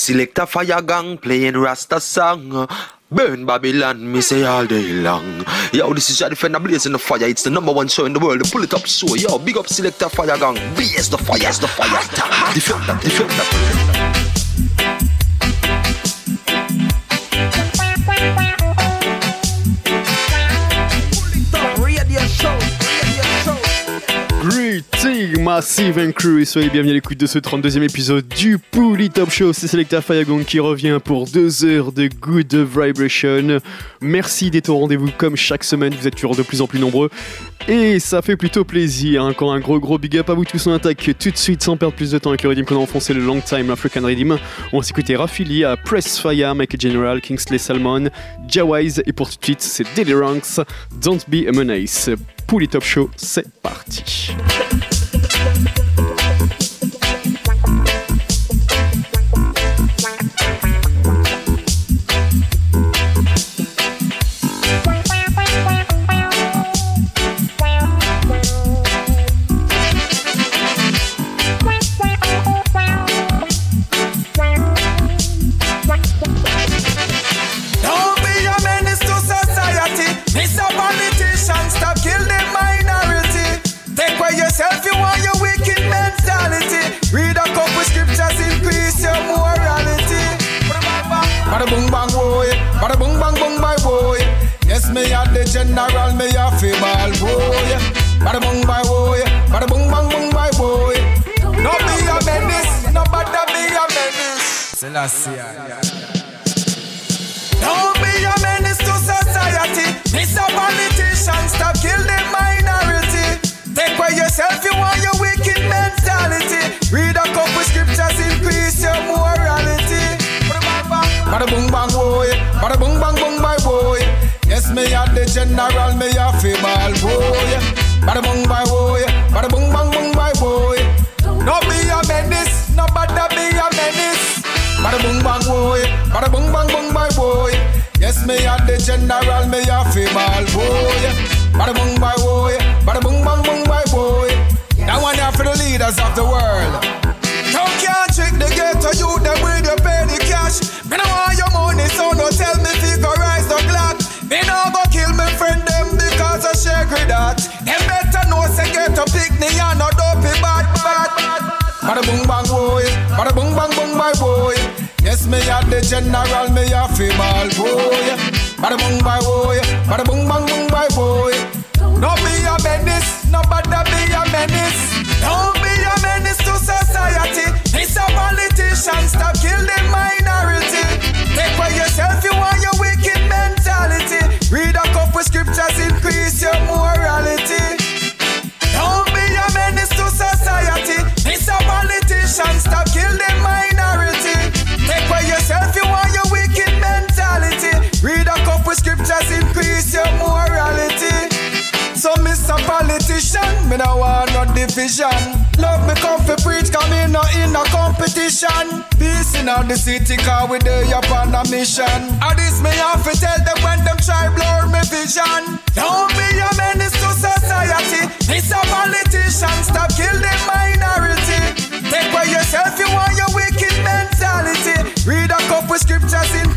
select a fire gang playing Rasta song. Burn Babylon, me say all day long. Yo, this is your defender blazing the fire. It's the number one show in the world. Pull it up show. Yo, big up selector fire gang. Blaze the fire, is the fire. Defend that, defend Massive and Crew soyez bienvenus à l'écoute de ce 32e épisode du Pouli Top Show. C'est Selecta Fayagong qui revient pour deux heures de Good Vibration. Merci d'être au rendez-vous comme chaque semaine, vous êtes toujours de plus en plus nombreux et ça fait plutôt plaisir. Encore un gros gros big up à vous tous en attaque tout de suite sans perdre plus de temps avec le rythme qu'on a enfoncé le Long Time African Rhythm. On va s'écouter Rafili à Press Fire, Make General, Kingsley Salmon, Jawise et pour tout de suite c'est Daily Ranks, Don't Be a Menace. Pouli Top Show, c'est parti. Bada boom bang boom bye boy. Yes, me a the general, me a fibal boy. Bada boom bye boy, bada boom bang boom bye boy. No be a menace, no bother be a menace. Selassie. Don't be a menace to society. Mr. Politician, stop kill the minority. Take away yourself, you want your wicked mentality. Read a couple scriptures, increase your morality. Bada boom bang boy, Me a the general, me a fibal boy. Bada boom bye boy, bada boom bang boom bye boy. No be a menace, no bother be a menace. Bada boom bang boy, bada boom bang boom bye boy. Yes, me a the general, me a fibal boy. Bada boom bye boy, bada boom bang boom bye boy. That one here for the leaders of the world. Them better know say ghetto pick me and no dopey bad bad. Bada boom bang boy, bada boom bang boom bye boy. Yes, me a the general, me a fibal boy. Bada boom bye boy, bada boom bang boom bye boy. No be a menace, no bother be a menace. Don't be a menace to society. Mr. Politician, stop Couple scriptures, increase your morality. So, Mr. Politician, me no want no division. Love me come for preach, come in no in a competition. Peace in all the city, car we there upon a mission. And this me have to tell them when them try blur me vision. Don't be a menace to society. Mr. Politician, stop kill the minority. Take by yourself, you want your wicked mentality. Read a couple scriptures, increase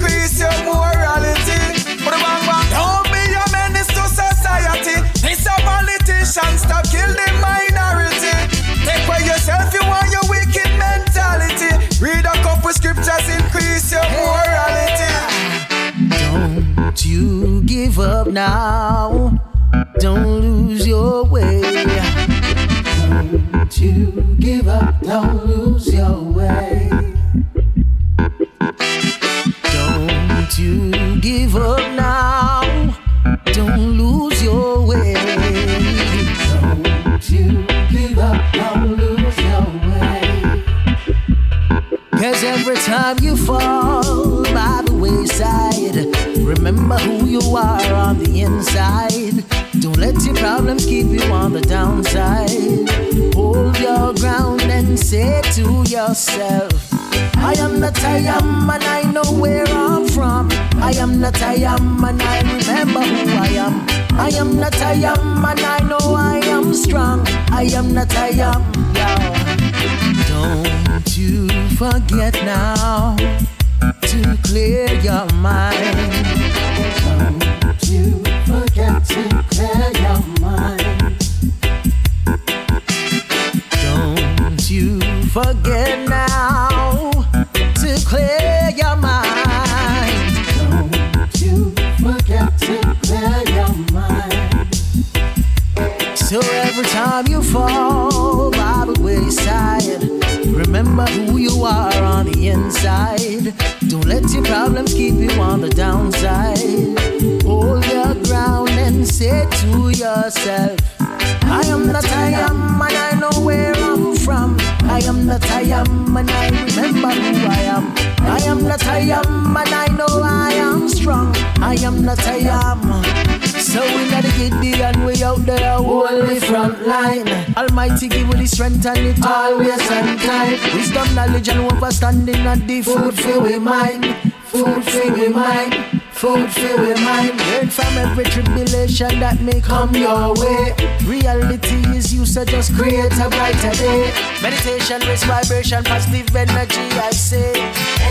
food for we mind. Food for we mind. Food for we mind. Learn from every tribulation that may come your way. Reality is you, so just create a brighter day. Meditation, raise vibration, positive energy, I say.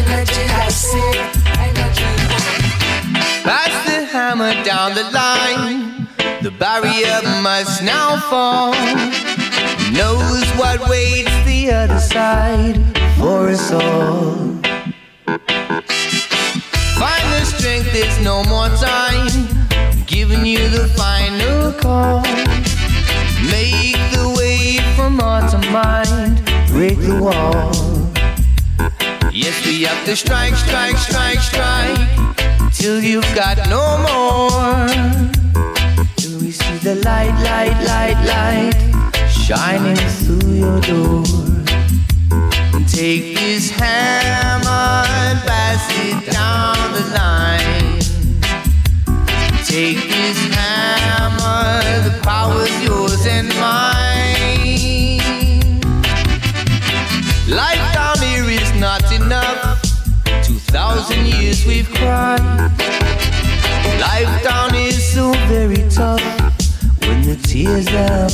Energy, I say. Energy. Pass the hammer down the line. The barrier must now fall. Knows what waits the other side for us all. There's no more time. I'm giving you the final call. Make the way from heart to mind. Break the wall. Yes, we have to strike, strike, strike, strike till you've got no more. Till we see the light, light, light, light shining through your door. Take this hammer and pass it down the line. Take this hammer, the power's yours and mine. Life down here is not enough thousand years we've cried. Life down is so very tough when the tears are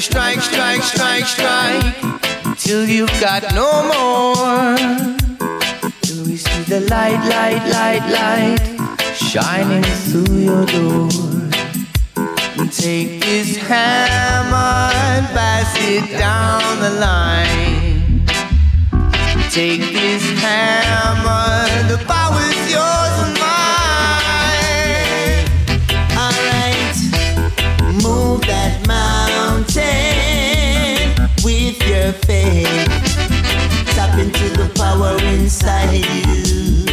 to strike, strike, strike, strike till you've got no more Till we see the light, light, light, light shining through your door. Take this hammer and pass it down the line. Take this hammer, the power's yours and mine. Faith. Tap into the power inside you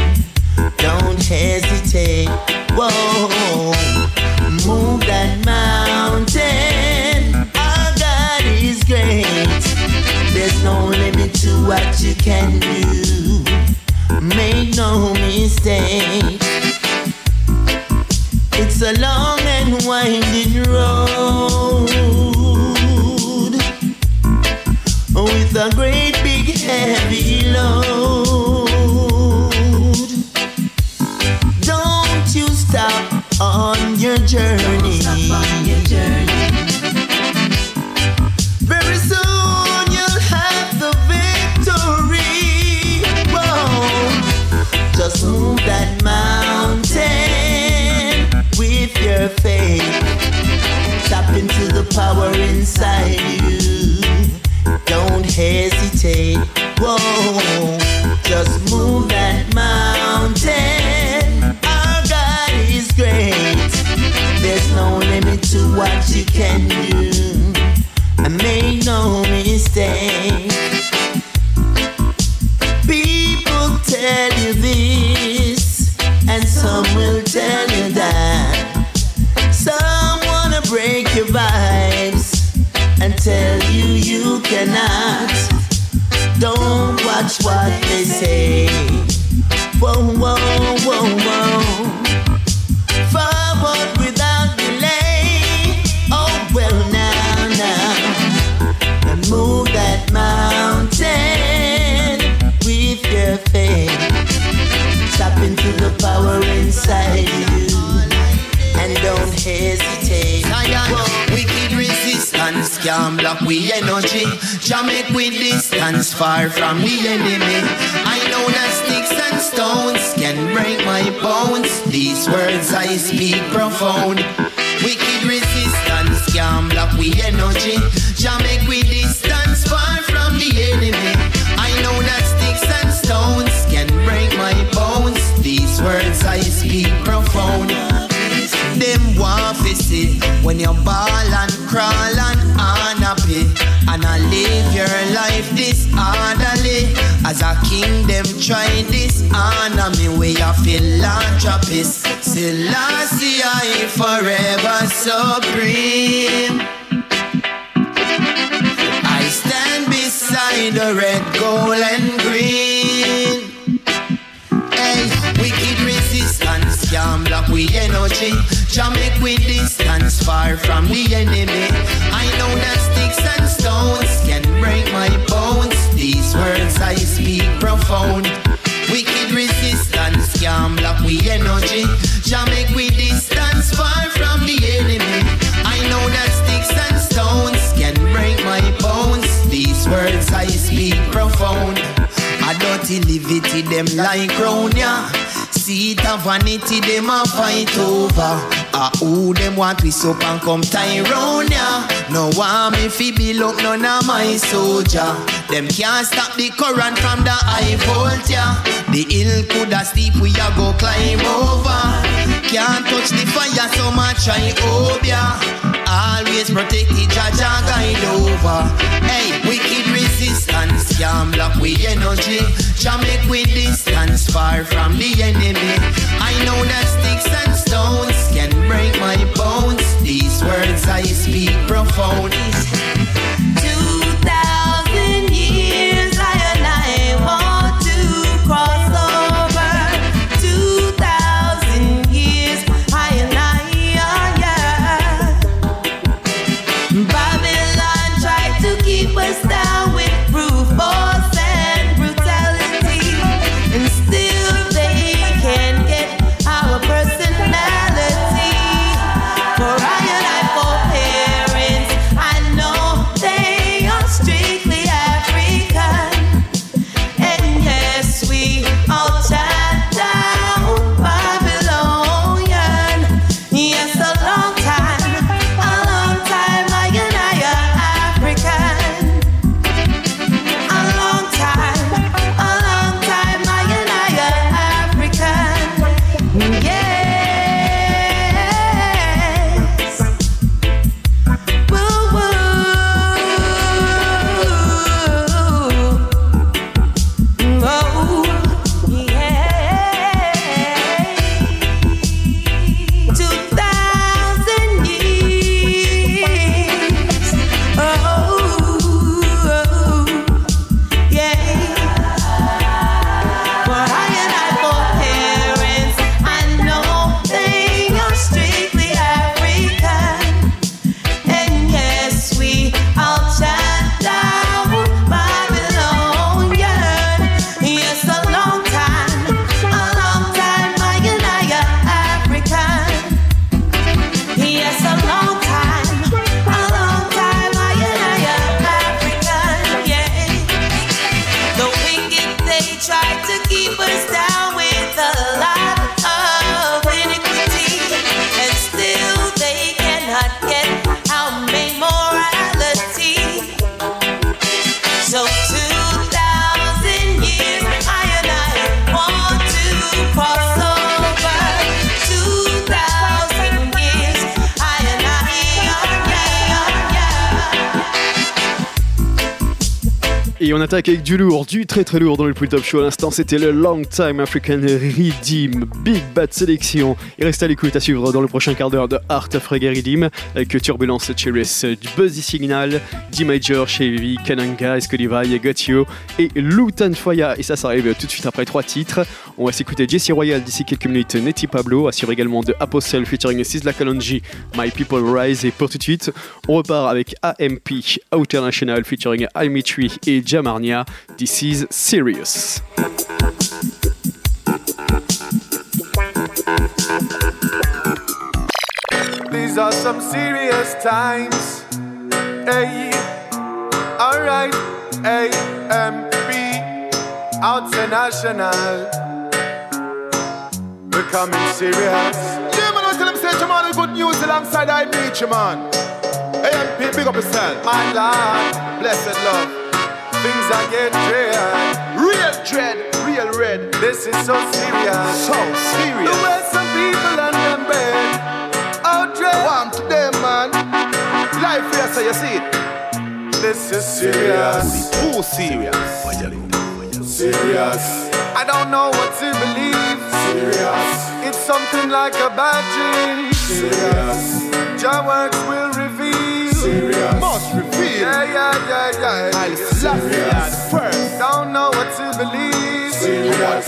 don't hesitate. Whoa, move that mountain. Our God is great. There's no limit to what you can do. Make no mistake. It's a long and winding road a great big heavy load. Don't you stop on your journey. On your journey. Very soon you'll have the victory. Whoa. Just move that mountain with your faith. Tap into the power inside you. Hesitate. Whoa. Just move What they say. Whoa, whoa, whoa, whoa. Forward without delay. Oh, well, now, now. And move that mountain with your faith. Tap into the power inside. Resistance can block we energy. Jah make we distance far from the enemy. I know that sticks and stones can break my bones. These words I speak profound. Wicked resistance can block we energy. Jah make we distance far from the enemy. I know that sticks and stones can break my bones. These words I speak profound. Them see when you ball and crawl live your life disorderly. As a king, them try this honor me way a philanthropist. Selassie, I forever supreme. I stand beside the red, gold, and green. Resistance can block we energy. Jah we distance far from the enemy. I know that sticks and stones can break my bones. These words I speak profound. Wicked resistance can block we energy. Jah we distance far from the enemy. I know that sticks and stones can break my bones. These words I speak profound. I don't dirty livity them like crown ya. Seat of vanity them a fight over. A who them want we up and come tie round ya. No want me fi build up none of my soldier. Them can't stop the current from the high volt ya. The hill coulda steep we a go climb over. Can't touch the fire so much try ya. Always protect the judge and guide over. Hey, wicked resistance can block we energy. Jah make we distance far from the enemy. I know that sticks and stones can break my bones. These words I speak profound. Attaque avec du lourd, du très très lourd dans le Pull Top Show. À l'instant, c'était le Long Time African Redeem, Big Bad Sélection. Et restez à l'écoute à suivre dans le prochain quart d'heure de Art of Reggae Redeem avec Turbulence Cheris, Buzzy Signal, D Major, Chevy, Kananga, Escolivaille, Gotio et Lutan Foya. Et ça, ça arrive tout de suite après trois titres. On va s'écouter Jesse Royal d'ici quelques minutes, Netty Pablo, assure également de Apostle featuring Sizzla Kalonji, My People Rise. Et pour tout de suite, on repart avec AMP, Outer National featuring Almitri et Jamarnia. This is serious. Thank some serious times. Hey, alright, AMB, out national. Becoming serious. Man, good news alongside I you, man. AMP, big up yourself. My Lord, blessed love. Things are getting dread. Real dread, real red. This is so serious. So serious. The way some people and them bed. Oh, dread. Warm to them, man. Life here, so you see it. This is serious. Too serious. Serious. I don't know what to believe. Serious. It's something like a bad dream. Serious. Your works will reveal. Serious. Must reveal. Yeah, yeah, yeah, yeah. I'll slap you at first. Don't know what to believe. Serious.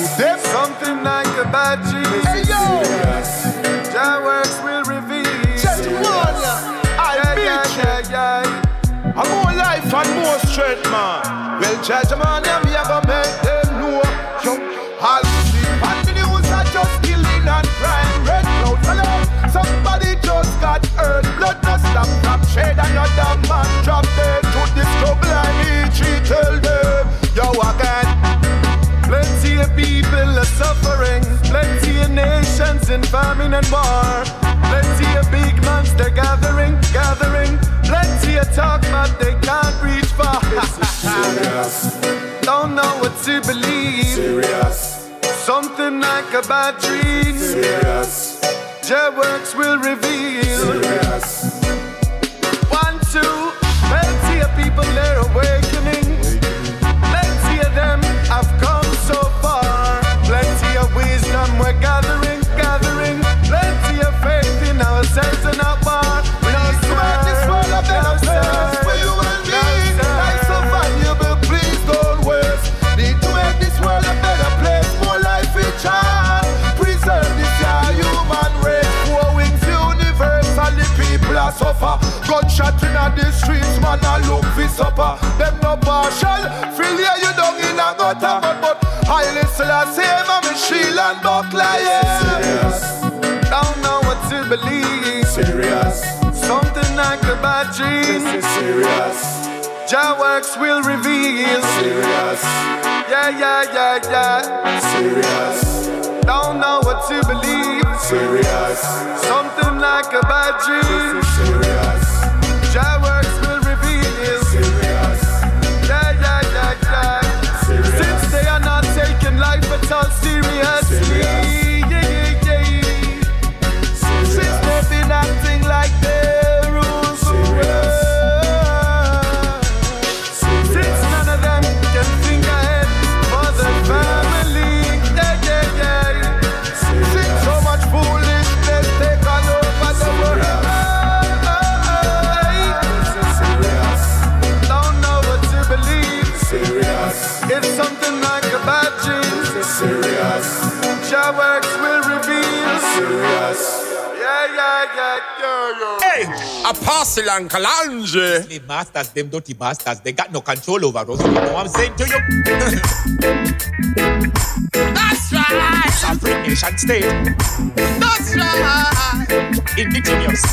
Something like a bad dream. Hey, yo. Your works will reveal. Just ya. I'll Yeah, yeah, you. yeah, yeah. And more life and more strength, man. Well, judge man, yeah, Stop from shed. Another man drop dead to this trouble. I need to tell them. Yo, again. Plenty of people are suffering. Plenty of nations in famine and war. Plenty of big mans they're gathering, gathering. Plenty of talk, but they can't reach far. Serious Don't know what to believe. Serious, Something like a bad dream. serious, Your works will reveal. serious. One, supper. Them no partial. Feel ya you down in a gutter, but but highly I say, shield and buckler, yeah. Serious, Don't know what to believe. serious, Something like a bad dream. this is serious, Your works will reveal. serious, Yeah, yeah, yeah, yeah. serious, Don't know what to believe. serious, Something like a bad dream. This is serious, Hey, Apostle and Kalonji. The masters, them dirty bastards, they got no control over us. You know what I'm saying to you? That's right. Sovereign nation state. That's right. Indigenous.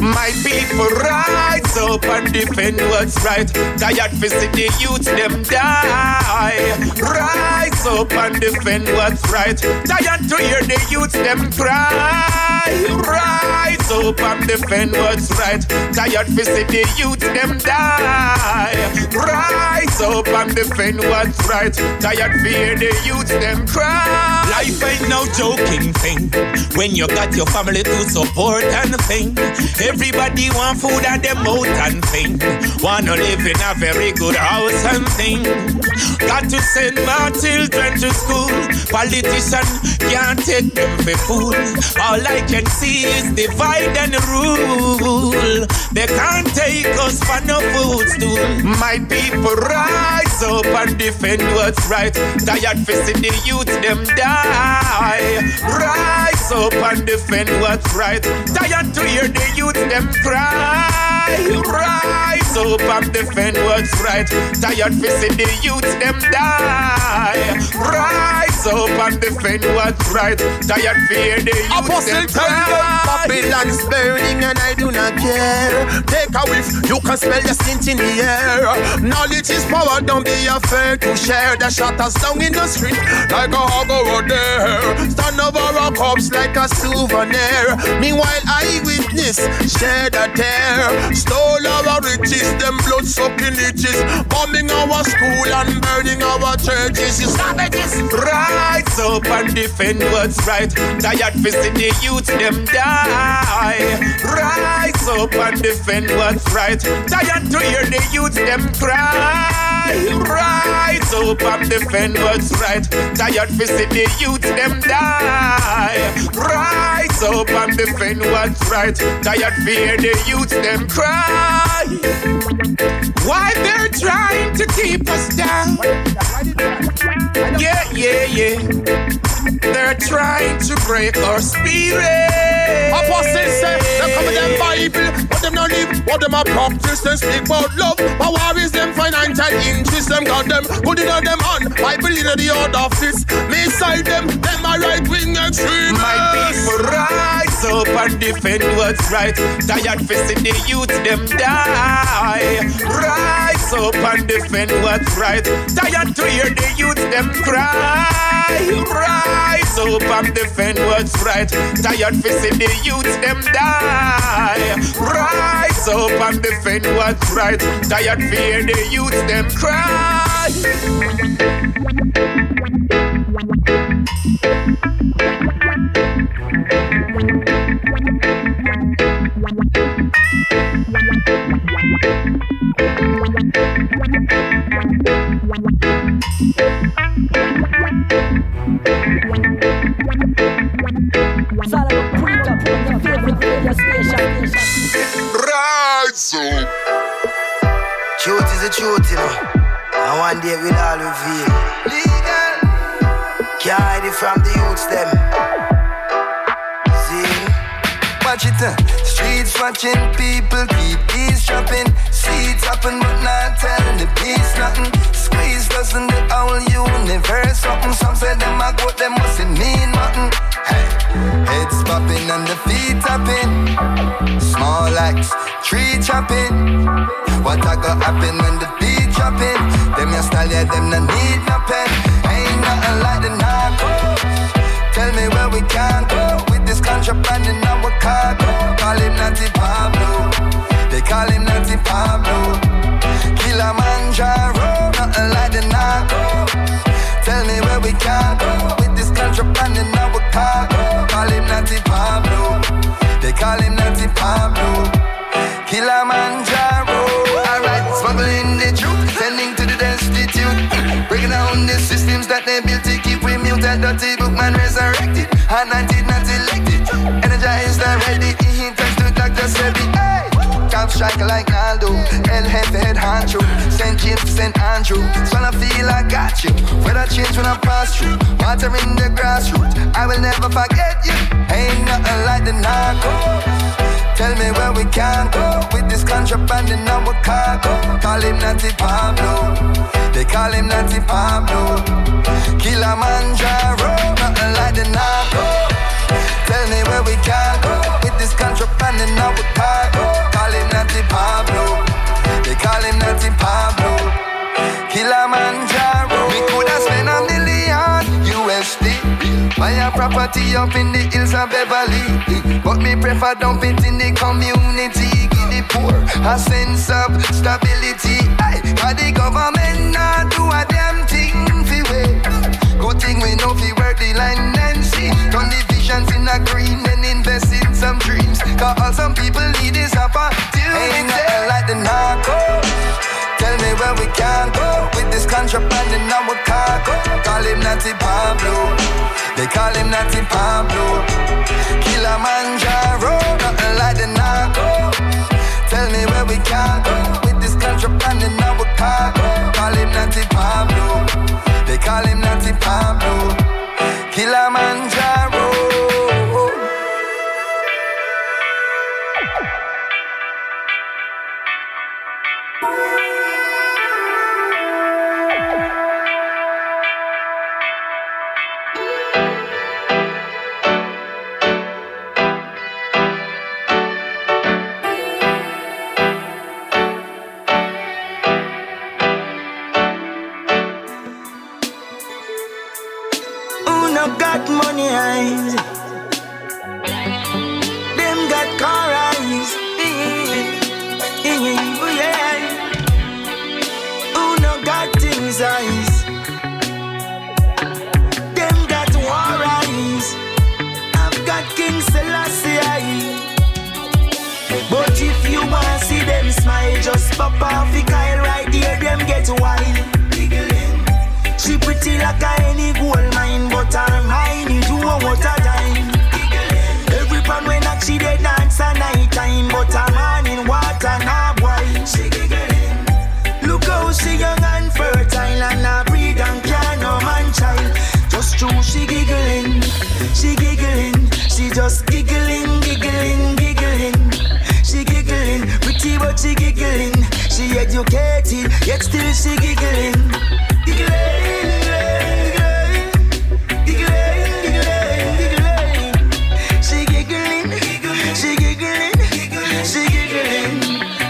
My people rise up and defend what's right. Tired see the youth them die. Rise up and defend what's right. Tired to hear the youth them cry. Rise up and defend what's right. Tired see the youth them die. Rise up and defend what's right. Tired to hear the youth them cry. Life ain't no joking thing. When you got your family to support and think. Everybody want food at them mouth and thing. Wanna live in a very good house and thing. Got to send my children to school. Politician can't take them for fool. All I can see is divide and rule. They can't take us for no food stool. My people rise up and defend what's right. Tired see the youth them die. Rise up and defend what's right. Tired to hear the youth them cry hurray, right. Rise up and defend what's right. Tired for see the youth them die. Rise up and defend what's right. Tired fear the youth Apostle them cry. Babylon's burning and I do not care. Take a whiff, you can smell the scent in the air. Knowledge is power, don't be afraid to share. The shatters down in the street like a hog over there. Stand over our corpse like a souvenir. Meanwhile, I witness shed a tear. Stole our riches, them blood sucking leeches. Bombing our school and burning our churches. You savages. Rise up and defend what's right. Tired see the youth them die. Rise up and defend what's right. Tired to hear the youth them cry. Rise up and defend what's right. Tired see the youth them die. Rise up and defend what's right. Tired to hear the youth them cry. Why they're trying to keep us down? Yeah, yeah, yeah. They're trying to break our spirit. Apostles say, they come with them Bible, but them not live, what them a practice, them speak about love. But war is them financial interest, them got them, put it on them on, Bible in the other fist. Me side them, them a right wing extremists. My people rise up and defend what's right. Tired see the youth them die. Rise up and defend what's right. Tired to hear the youth them cry. Rise up and defend what's right. Tired see the youth them die. Rise up and defend what's right. Tired to hear the youth them cry. From the youths, them. Watch it. Streets watching people keep eavesdropping. Seeds happen, but not telling the peace nothing. Squeeze doesn't the whole universe something. Some say them a goat, them mustn't mean nothing. Hey. Heads popping and the feet tapping. Small axe, tree chopping. What a go happen when the Top striker like Aldo. El Jefe head honcho. St. James St. Andrew. I feel I got you. Weather change when I pass through. Water in the grassroots. I will never forget you. Ain't nothing like the narcos. Tell me where we can go with this contraband in our cargo. Call him Natty Pablo. They call him Natty Pablo. Kilimanjaro, nothing like the narco. Tell me where we can go this contraband in our cargo. Call him Natty Pablo. They call him Natty Pablo. Kilimanjaro. We could have spent a million USD. Buy a property up in the hills of Beverly. But me prefer dump it in the community. Give the poor a sense of stability. Aye, the government not do a damn thing we. Thing we know fi work the line and see. Turn the visions in a green and invest in some dreams. Cause all some people need is opportunity. Ain't nothing like the narcos. Tell me where we can go with this contraband in our cargo. Call him Natty Pablo. They call him Natty Pablo. Kilimanjaro, nothing like the narco. Tell me where we can go with this contraband in our cargo. Call him Natty Pablo. They call him Natty Pablo. Kilimanjaro. no see them smile, just pop off the Kyle right there, them get wild. Giggling. She pretty like a any gold mine, but her mind is one what a dime. Giggling. Every pan when I she dey dance at night time, but her man in water now boy. She giggling. Look how she young and fertile and a breed and can no man child. Just true, she giggling, she giggling, she just giggling, Educated, yet still she giggling. Giggling, giggling, giggling, giggling, giggling. She giggling, she giggling, she giggling.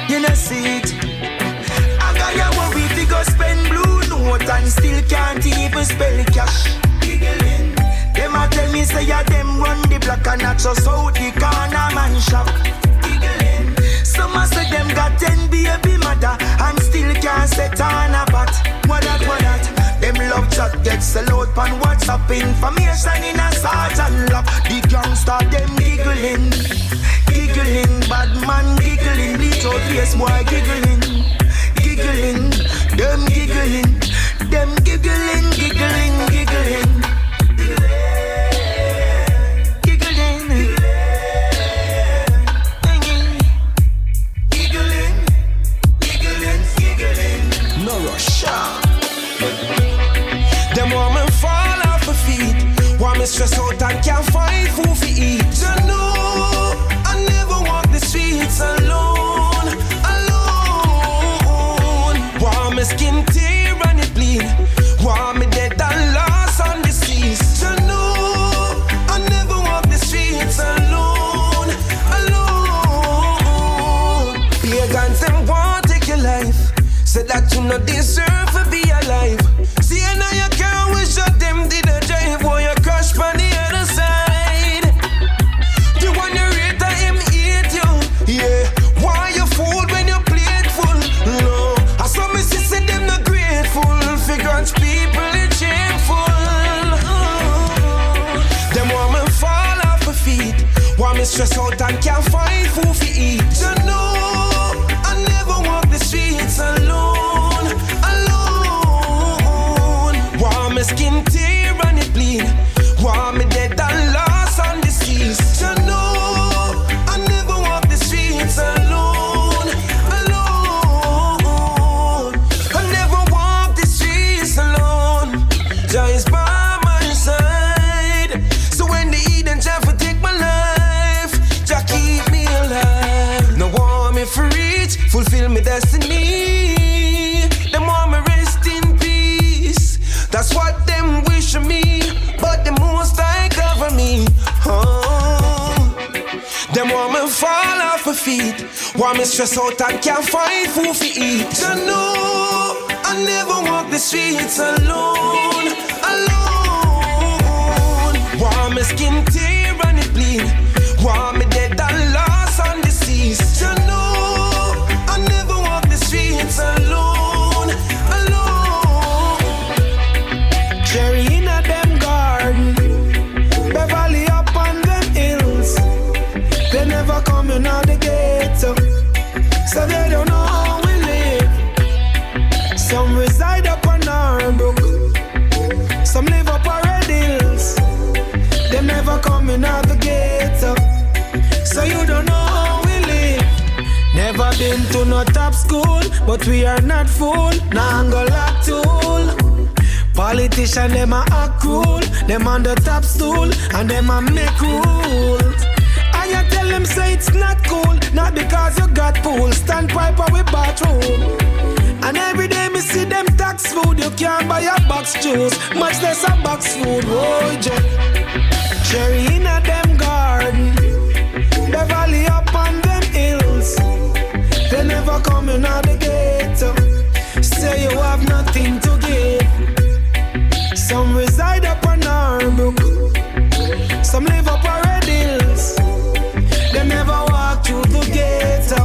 You know see it. I got your worry to go spend blue note and still can't even spell cash. Giggling. Them a tell me say ya them run the block and not just out can't set on a pot. What that, what that? Them love chat get sell out pan WhatsApp information in a sergeant lap. The gangster them giggling, giggling, bad man giggling, bleach face boy giggling, giggling, them giggling, them giggling, giggling. Giggling, stress out and can't find food to eat. Stress out and can't feet. Want me stress out and can't find food to eat. You know, I never walk the streets alone, alone. Want me skin tear and it bleed. Want me dead but we are not fool. Nah, Angola tool. Politician them a act cruel, them on the top stool, and them a make rules. And you tell them say it's not cool, not because you got pool, standpipe or with bathroom. And every day me see them tax food, you can't buy a box juice, much less a box food. Oh, je- cherry in a them garden, Beverly up on them hills. They never coming out the hater. Say you have nothing to give. Some reside up on Norbrook, some live up on Red Hills. They never walk through the ghetto.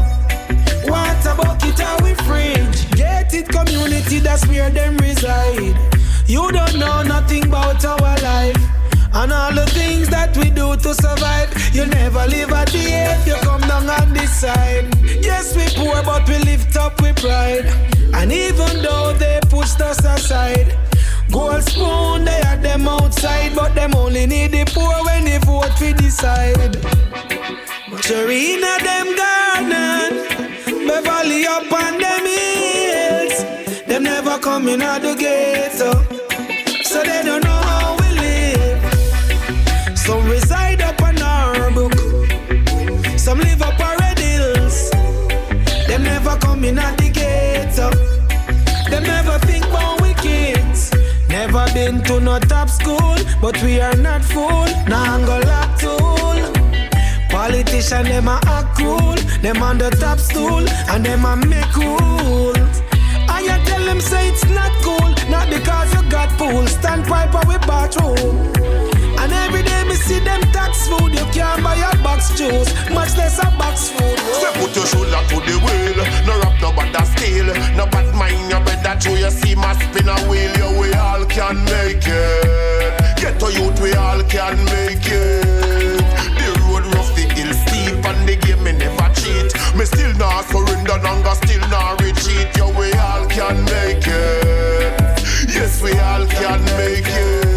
Water bucket are we fridge. it community, that's where them reside. You don't know nothing about our life. And all the things that we do to survive. You never live at the end, you come down on this side. Yes, we poor, but we lift up with pride. And even though they pushed us aside, Gold spoon, they had them outside, but them only need the poor when they vote for decide. Sharina, them garden, Beverly up on them hills. Them never coming out the gate, been to no top school, but we are not fool. Nah, go lock tool. Politician, them a act cool. Them on the top stool, and them a make cool. And you tell them say it's not cool, not because you got pool. Stand piper with bathroom. And every day me see them tax food, you can't buy a box juice, much less a box food. Say put your shoulder to the wheel, no rap no bad steal, no bad mind your better show you see my spin a wheel, yeah, we all can make it. Get to youth, we all can make it. The road rough, the hill steep, and the game me never cheat. Me still not surrender, longer still not retreat. Yeah, we all can make it. Yes, we all can make it.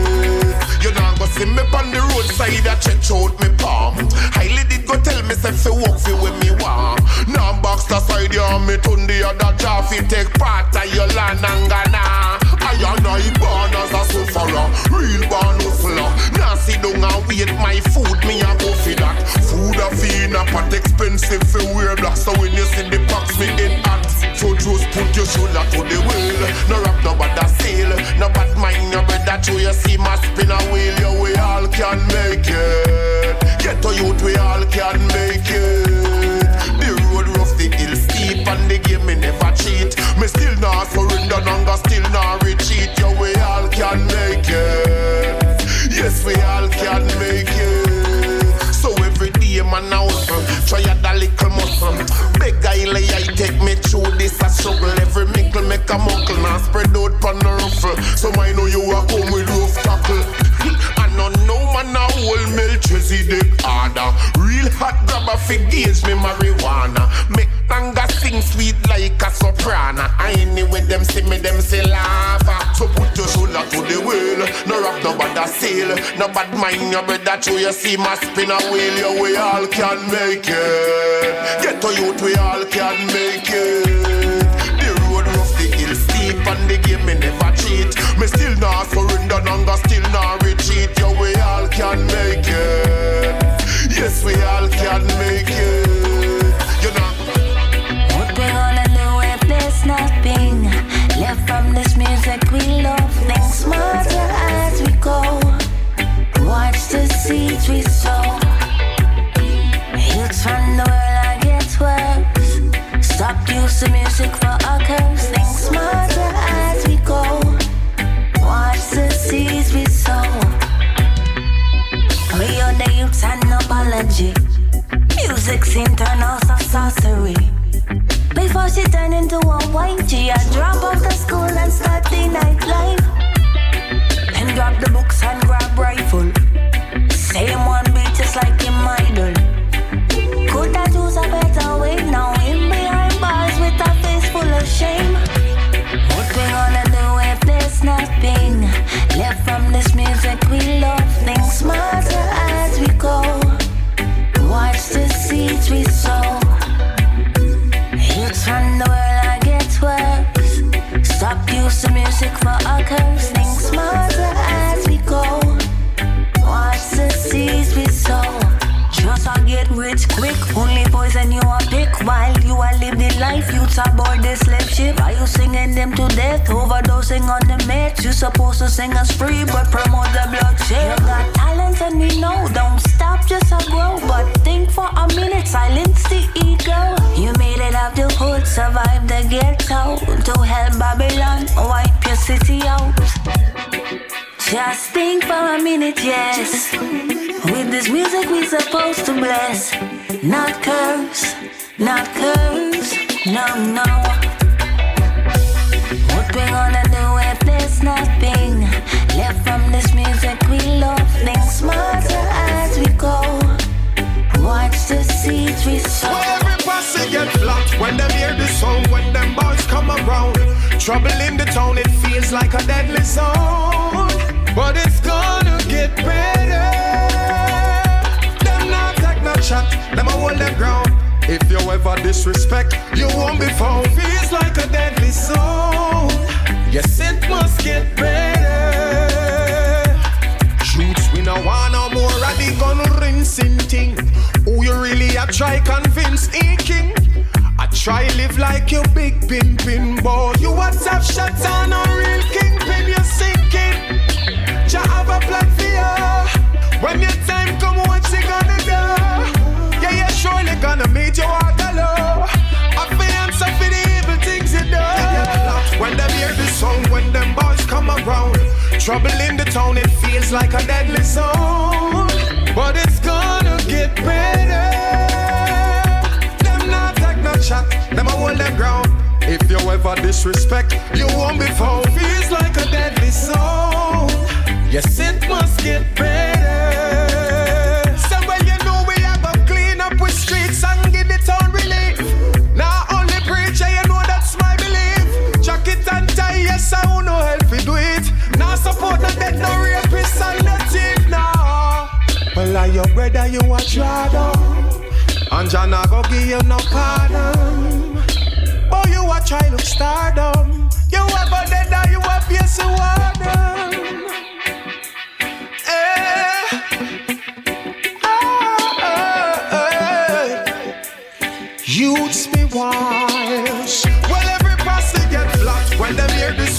You see me on the roadside, I check out me palm. Highly did go tell me say fi walk fi when me want. Now box the side, yeah, me turn the other jaw fi take part of your land and Ghana. I and I born as a sufferer, real born hustler. Now sit down and wait my food, me a go fi that. Food a fi in a pot expensive fi wear black, so when you see the box me in just put your shoulder to the wheel. No rap, no bad seal. No bad mind, no better show you see my spin a wheel. Yeah, we all can make it. Get to youth, we all can make it. The road rough, the hill steep, and the game me never cheat. Me still not surrender, longer still not retreat. Yeah, we all can make it. Yes, we all can make it. So every day, man, hustle. Try a little muscle. Big guy, lay this a struggle. Every mickle make a muckle. Now spread out pan the ruffle. So I know you are come with rough tackle. I know no man a whole Melchizedek order. Real hot grabber fi gauge me marijuana. Make tanga sing sweet like a soprano. I anyway them see me them say lava. Wheel. No bad a seal. No bad mind your brother show you see my spin a wheel. Yeah, we all can make it. Get to youth we all can make it. The road rough, the hill steep, and the game me never cheat. Me still not surrender, longer still not retreat. Yeah, we all can make it. Yes, we all can make it. Using music for a curse. Think smarter as we go. Watch the seeds we sow. We are the and apology. Music scene turn off of sorcery. Before she turn into a drop out school and start the nightlife. The books and grab rifle. Same one Using music for our curse. Quick. Only poison you a pick while you a live the life. Youths aboard this slave ship. Are you singing them to death? Overdosing on the meds. You supposed to sing us free, but promote the bloodshed. You got talent and we know. Don't stop, just a grow. But think for a minute, silence the ego. You made it out the hood, survive the ghetto. To help Babylon, wipe your city out. Just think for a minute, yes. With this music, we're supposed to bless, not curse, not curse, no, no. What we gonna do if there's nothing left from this music? We love things smarter as we go. Watch the seeds we sow. Every person get flat when them hear the song. When them boys come around, trouble in the town, it feels like a deadly zone. But it's gonna get better. Them not take no shot, them a hold them ground. If you ever disrespect, you won't be found. Feels like a deadly zone. Yes, it must get better. Shoots, we no want no more of the gun rinsing thing. Who you really a try convince, e king? I try live like you big pimpin' boy. You WhatsApp shots on a real kingpin, you sinking. Plan for you. When your time come, what you gonna do? Yeah, yeah, surely gonna meet you walk alone. I feel answer for the evil things you do. When them hear the song, when them boys come around, trouble in the town, it feels like a deadly zone. But it's gonna get better. Them not take no shot, them a hold them ground. If you ever disrespect, you won't be found. Feels like a deadly zone. Yes, it must get better. So well, you know we have to clean up with streets and give the town relief. Now only preacher, you know that's my belief. Jacket and tie, yes, I will no help you do it. Now support the dead, no rapist and no thief, now. Well, are your brother, you a try And John, I go give you no pardon. Oh, you a try look stardom. You a go dead, you a face you warden.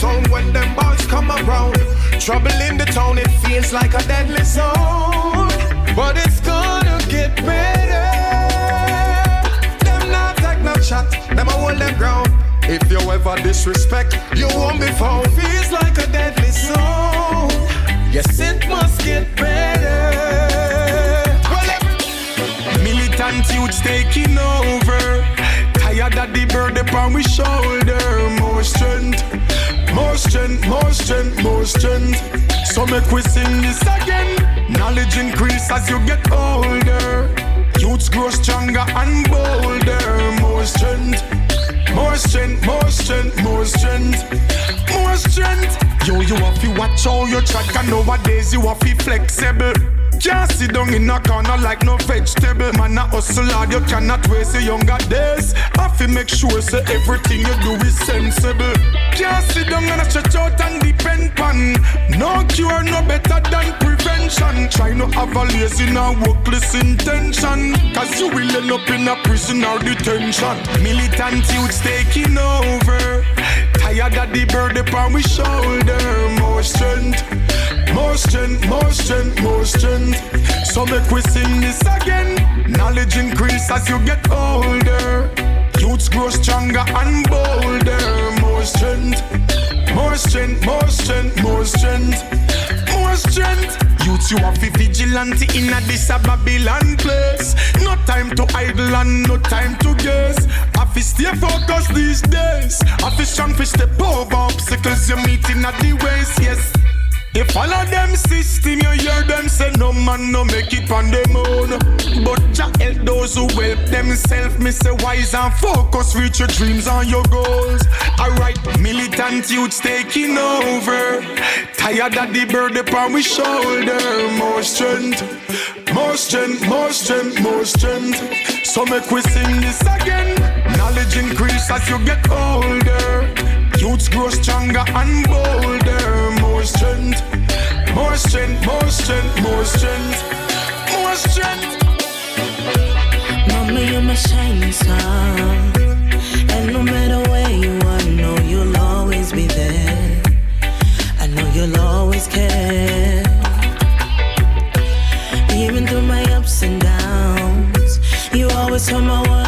Song, when them boys come around. Trouble in the town, it feels like a deadly zone. But it's gonna get better. Them not take no shot, them a hold them ground. If you ever disrespect, you won't be found. Feels like a deadly zone. Yes, it must get better. Militant youths taking over. Tired of the bird upon we shoulder. More strength, more strength, more strength, more strength. So make we sing this again. Knowledge increase as you get older. Youths grow stronger and bolder. More strength, more strength, more strength, more strength, more strength. Yo, you have to watch how you track and nowadays you have to flexible. Can't sit down in a corner like no vegetable. Man, a hustle hard, you cannot waste your younger days. Have to make sure so everything you do is sensible. Can't sit down and stretch out and depend pan. No cure, no better than prevention. Try not have a lazy and workless intention. Cause you will end up in a prison or detention. Militant youths taking over. Tired of the bird upon we shoulder. More strength, more strength, more strength, more strength. So make we sing this again. Knowledge increase as you get older. Youths grow stronger and bolder. More strength, more strength, more strength, more strength, more strength. Youths, you have be vigilante in a this a Babylon place. No time to idle and no time to guess. Have to stay focused these days. Have to strong fish step over obstacles you're meeting at the ways, yes. All of them system, you hear them say no man no make it on them own. But Jah help those who help themselves. Me say wise and focus, reach your dreams and your goals. Alright, militant youths taking over. Tired of the bird upon we shoulder. More strength, more strength, more strength, more strength. So make we sing this again. Knowledge increase as you get older. Youths grow stronger and bolder. More strength, more strength, more strength, more strength, more strength. Mama, you're my shining star. And no matter where you are, I know you'll always be there. I know you'll always care. Even through my ups and downs, you always turn my world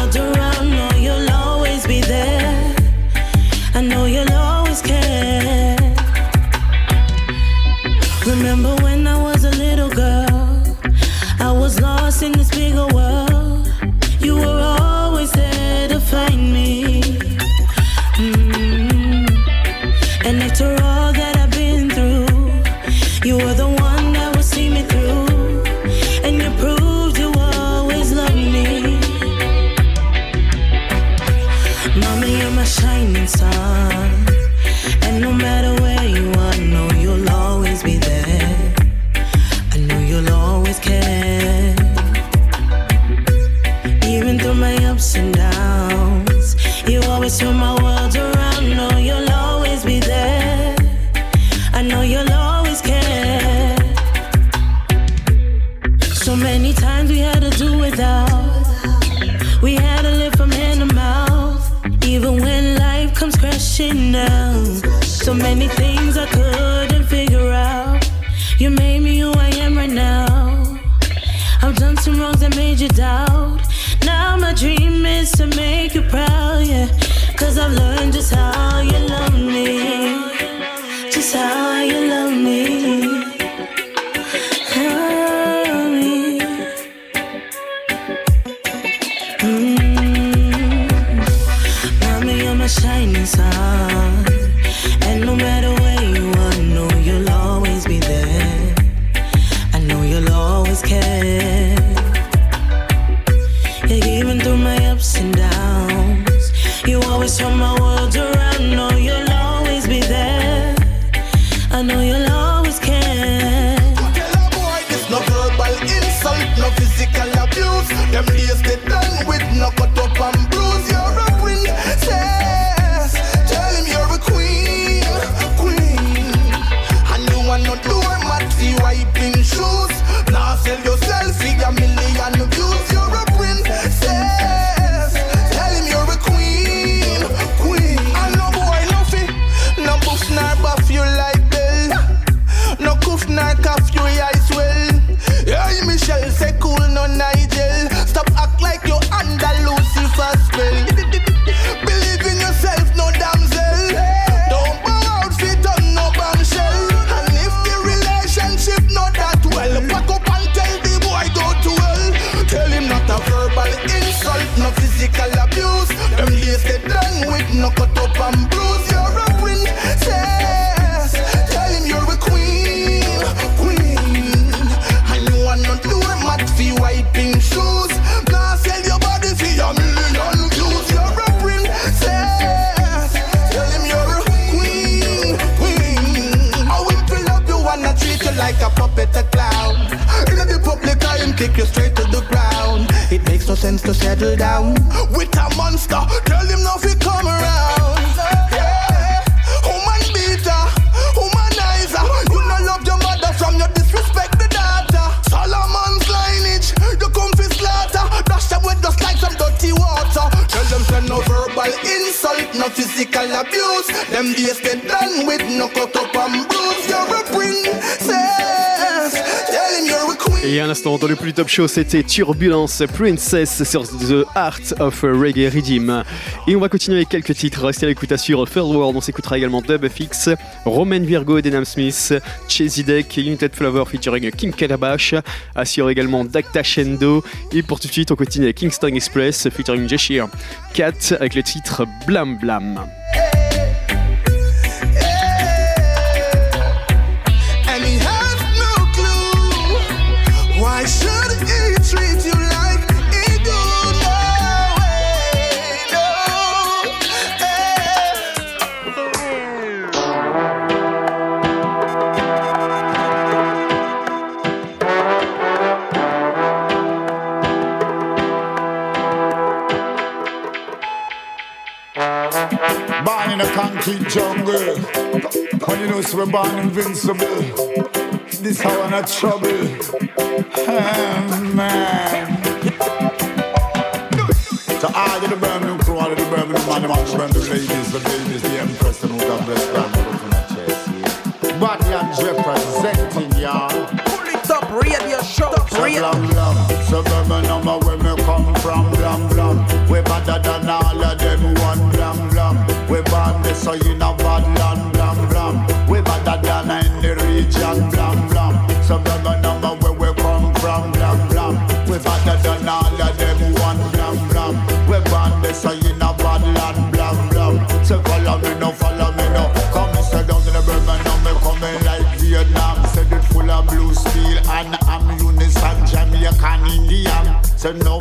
shining sun, And no matter where sense to settle down. With a dans le plus top show, c'était Turbulence Princess sur The Art of Reggae Rhythm. Et on va continuer avec quelques titres. Restez à l'écoute hein, sur Third World. On s'écoutera également DubFX, Roman Virgo, et Denham Smith, Chesy Deck, United Flavor featuring King Kalabash. Assure également Dacta Shendo. Et pour tout de suite, on continue avec Kingston Express featuring Jeshir Cat avec le titre Blam Blam. concrete jungle. And you know, so we're born invincible. This how I'm not trouble. Oh, man. To all the Birmingham crew, all the Birmingham man, the man, the ladies, the ladies, the empress, and who God bless them. And representing y'all. Pull it up, radio show. So, love, love, suburban number So you know Badland, blam, blam. We better than in the region, blam, blam. So blam, blam, number where we come from, blam, blam. We better than all of them, one, blam, blam. We band this, so you know Badland, blam, blam. So follow me, no follow me, no. Come and sit down in the Burma, now me coming like Vietnam. Said it full of blue steel and I'm unison, Jamaican, Indian. So no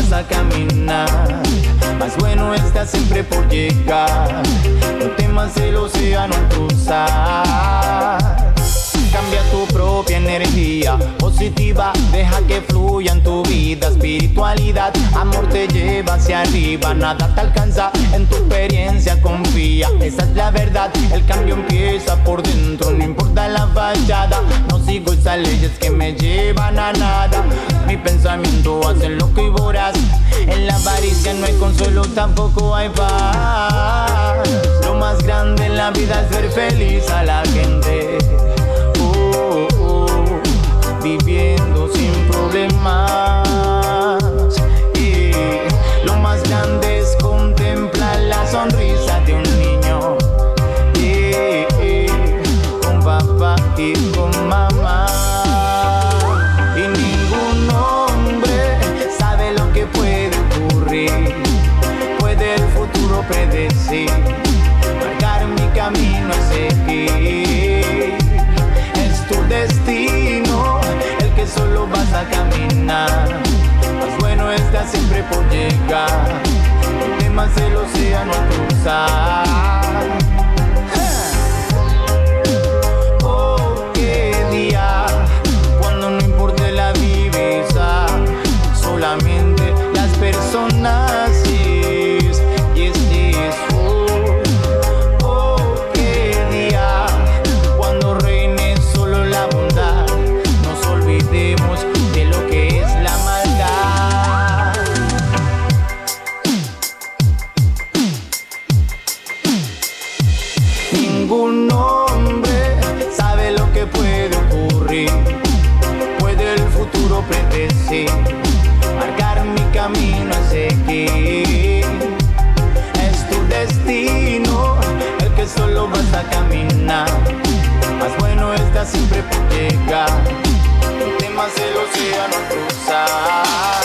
vas a caminar. Más bueno está siempre por llegar. No temas el océano cruzar. Cambia tu propia energía positiva, deja que fluya en tu vida. Espiritualidad, amor te lleva hacia arriba, nada te alcanza en tu experiencia. Confía, esa es la verdad. El cambio empieza por dentro, no importa la fachada. No sigo esas leyes que me llevan a nada. Mi pensamiento hace lo que voraz. En la avaricia no hay consuelo, tampoco hay paz. Lo más grande en la vida es ver feliz a la gente. Viviendo sin problemas. Y lo más grande es contemplar la sonrisa Más bueno está siempre por llegar. Temas el océano a cruzar. Más bueno está siempre por llegar. Temas el océano a cruzar.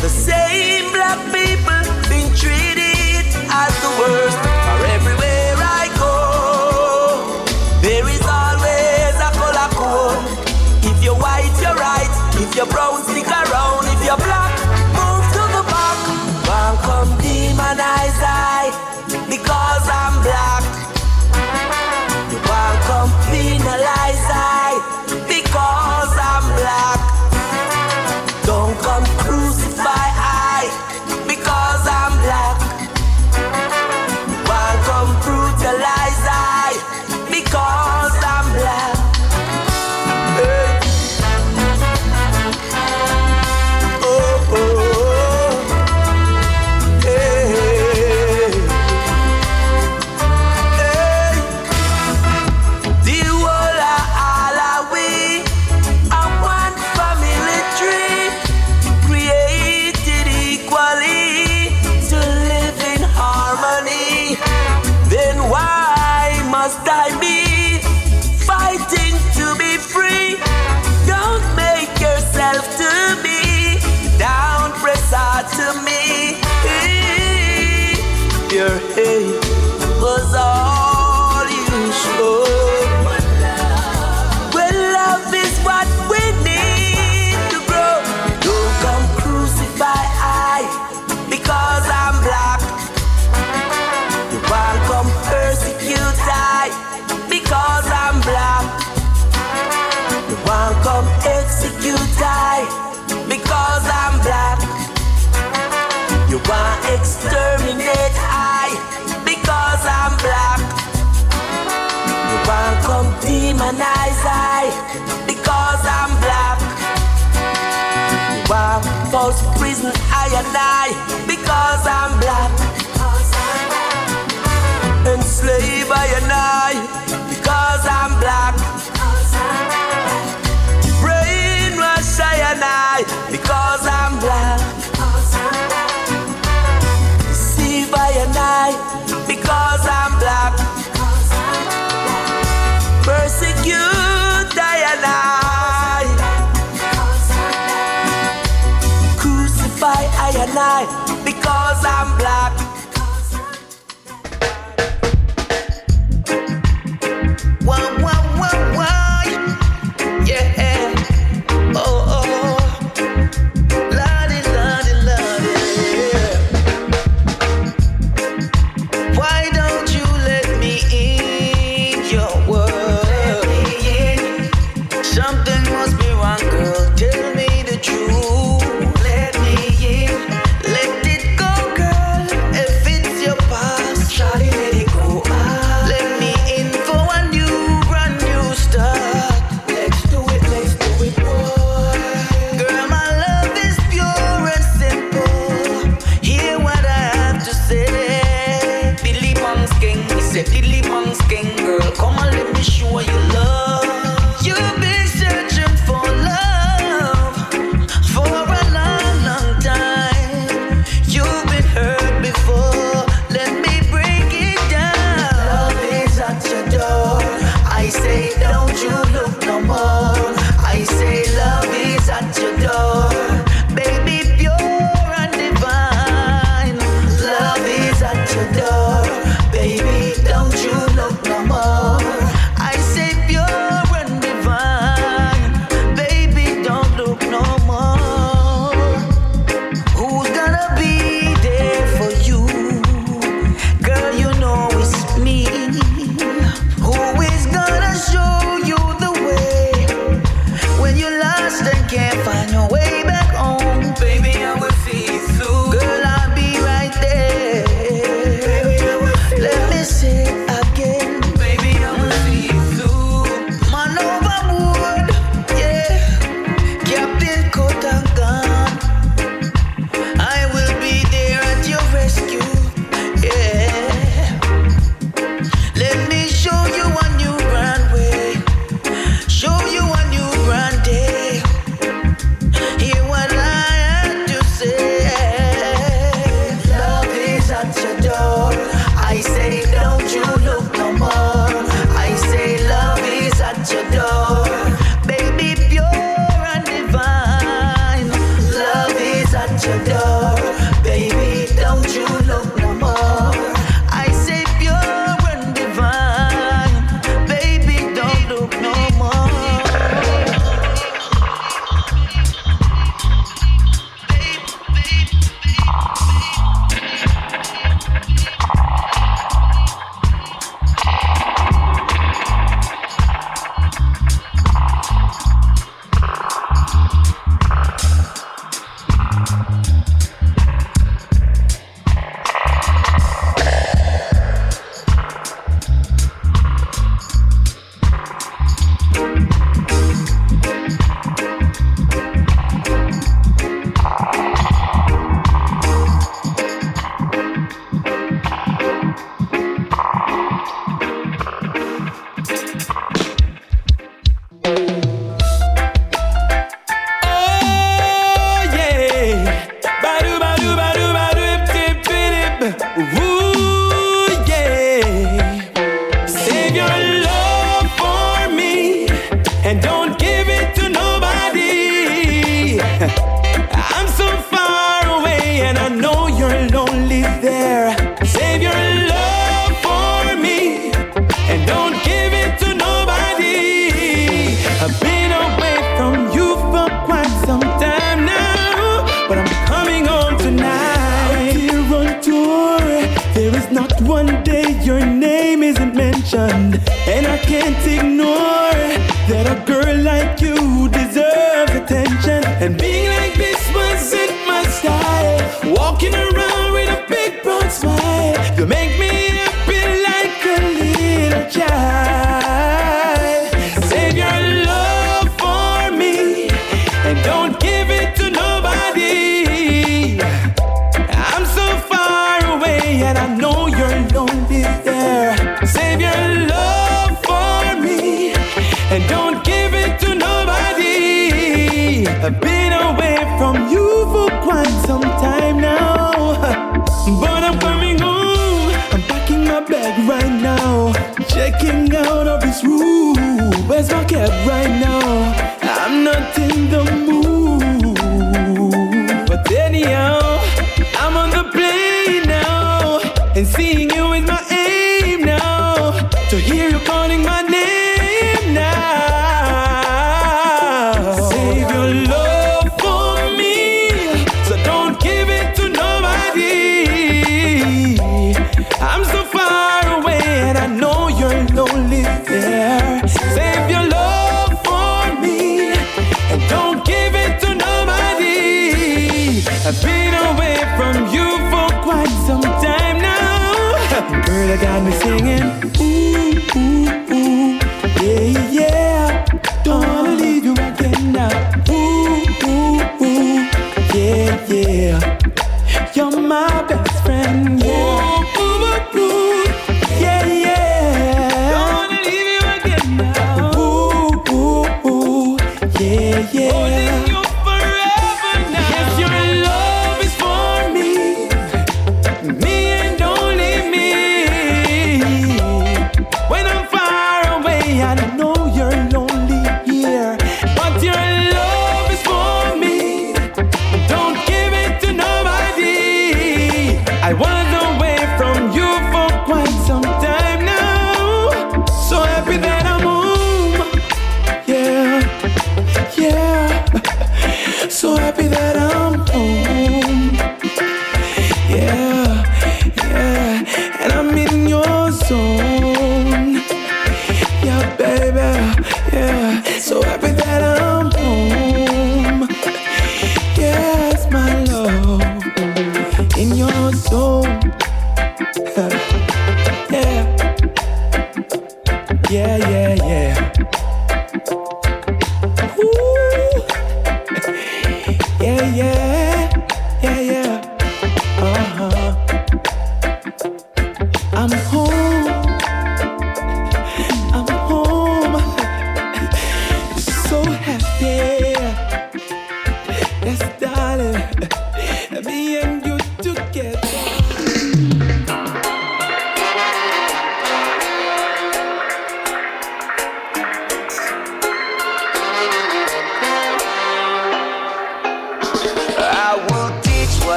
the same black man eyes high because I'm black. Wow, false prison I and I because I'm black. Enslaved I and I because I'm black. Brainwash I and I because I'm black. Deceived I and I because I'm black. because I'm black. can't ignore that a girl like you right now. got me singing.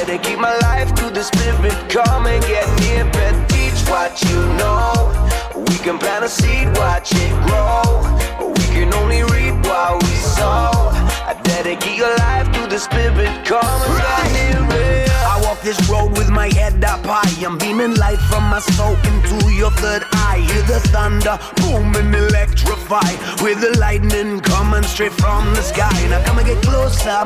I dedicate my life to the spirit. Come and get near and teach what you know. We can plant a seed, watch it grow. We can only reap what we sow. I dedicate your life to the spirit. Come and get near. I walk this road with my head up high. I'm beaming light from my soul into your third eye. Hear the thunder boom and electrify. With the lightning coming straight from the sky. Now come and get closer.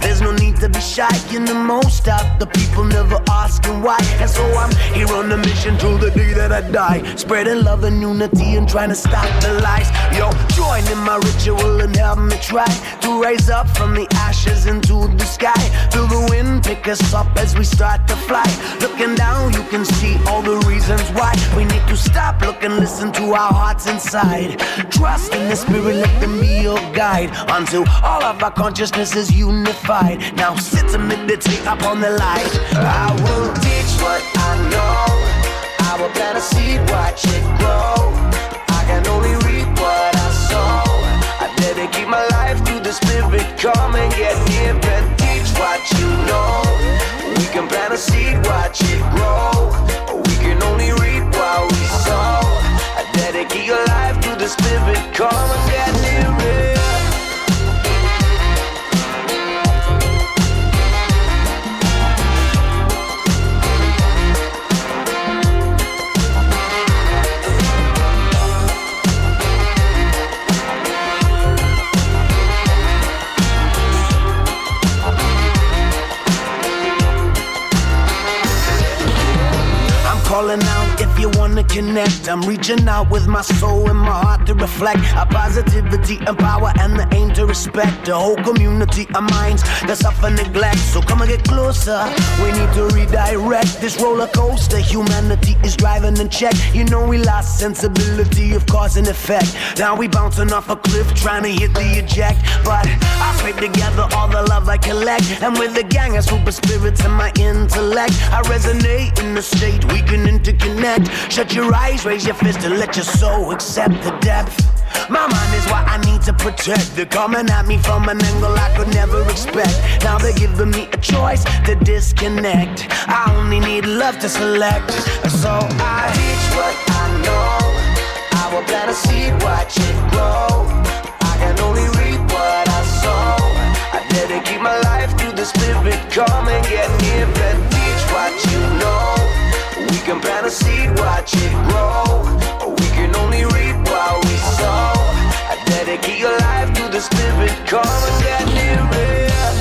There's no need to be shy. You know most of the people never asking why. And so I'm here on a mission till the day that I die. Spreading love and unity and trying to stop the lies. Yo, join in my ritual and help me try to rise up from the ashes into the sky. Feel the wind pick us up as we start to fly. Looking down, you can see all the reasons why we need to stop, look and listen to our hearts inside. Trust in the spirit, let them be your guide until all of our consciousness is unified. Now sit and meditate upon the light. I will teach what I know. I will plant a seed, watch it grow. I can only reap what I sow. I dedicate my life to the spirit. Come and get near and teach what you know. We can plant a seed, watch it grow. We can only reap what we sow. I dedicate your life to the spirit. Come and get near it. Wanna connect. I'm reaching out with my soul and my heart to reflect a positivity and power and the aim to respect the whole community of minds that suffer neglect. So come and get closer. We need to redirect this roller coaster. Humanity is driving in check. You know we lost sensibility of cause and effect. Now we bouncing off a cliff trying to hit the eject. But I scrape together all the love I collect, and with the gang of super spirits and my intellect, I resonate in the state we can interconnect. Shut your eyes, raise your fist, and let your soul accept the depth. My mind is what I need to protect. They're coming at me from an angle I could never expect. Now they're giving me a choice to disconnect. I only need love to select. So I teach what I know. I will plant a seed, watch it grow. I can only reap what I sow. I dedicate my life to the spirit. Come and get near can plant a seed, watch it grow. We can only reap what we sow. I dedicate your life to the spirit. Come and get near it.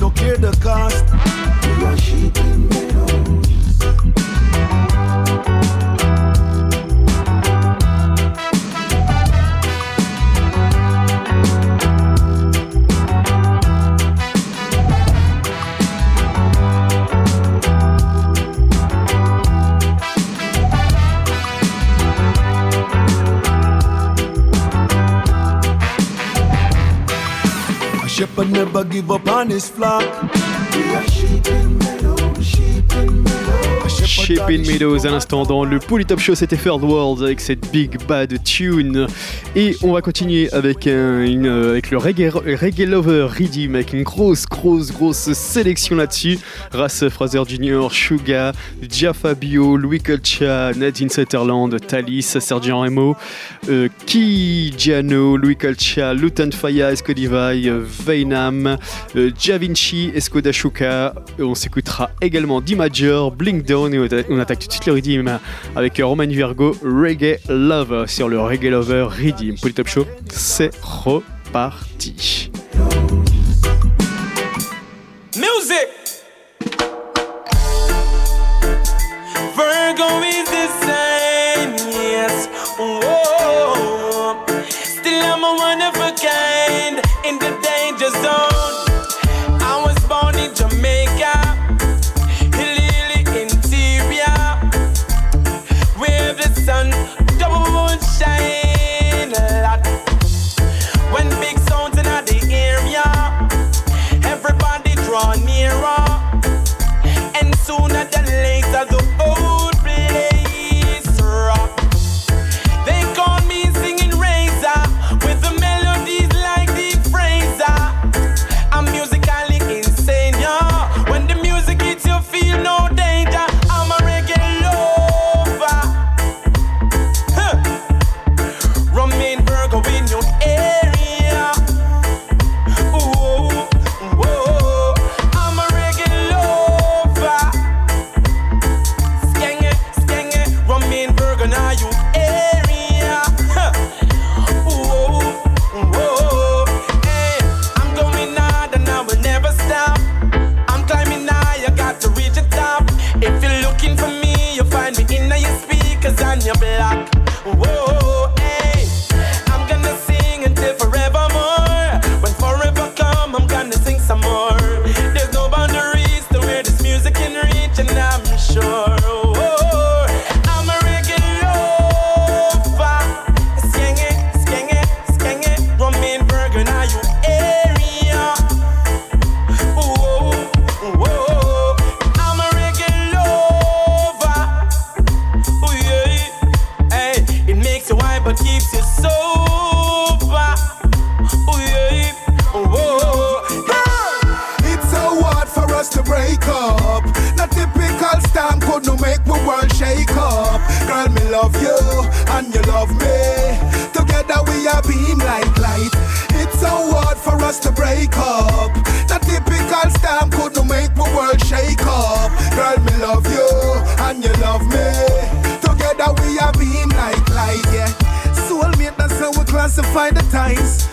don't care the cost. never give up on his flock. We are Shaping Meadows à l'instant dans le Polytop Show, c'était Third World avec cette big bad tune. Et on va continuer avec, euh, avec le reggae, reggae Lover Redeem avec une grosse, grosse, grosse sélection là-dessus. Race Fraser Jr., Suga, Diafabio, Louis Colcha, Nadine Sutherland, Thalys, Sergio Remo, euh, Kijano, Louis Colcha, Lutan Faya, Esco euh, Veinam, euh, Javinci, Escoda Shuka. On s'écoutera également D-Major, Blink et on attaque tout de suite le Redeem avec Roman Virgo, Reggae Lover sur le Reggae Lover Redeem. Polytop Show, c'est reparti. Music! Virgo is the same, yes. Still I'm a one of a kind in the danger zone. draw nearer, and sooner than later. Classify the times.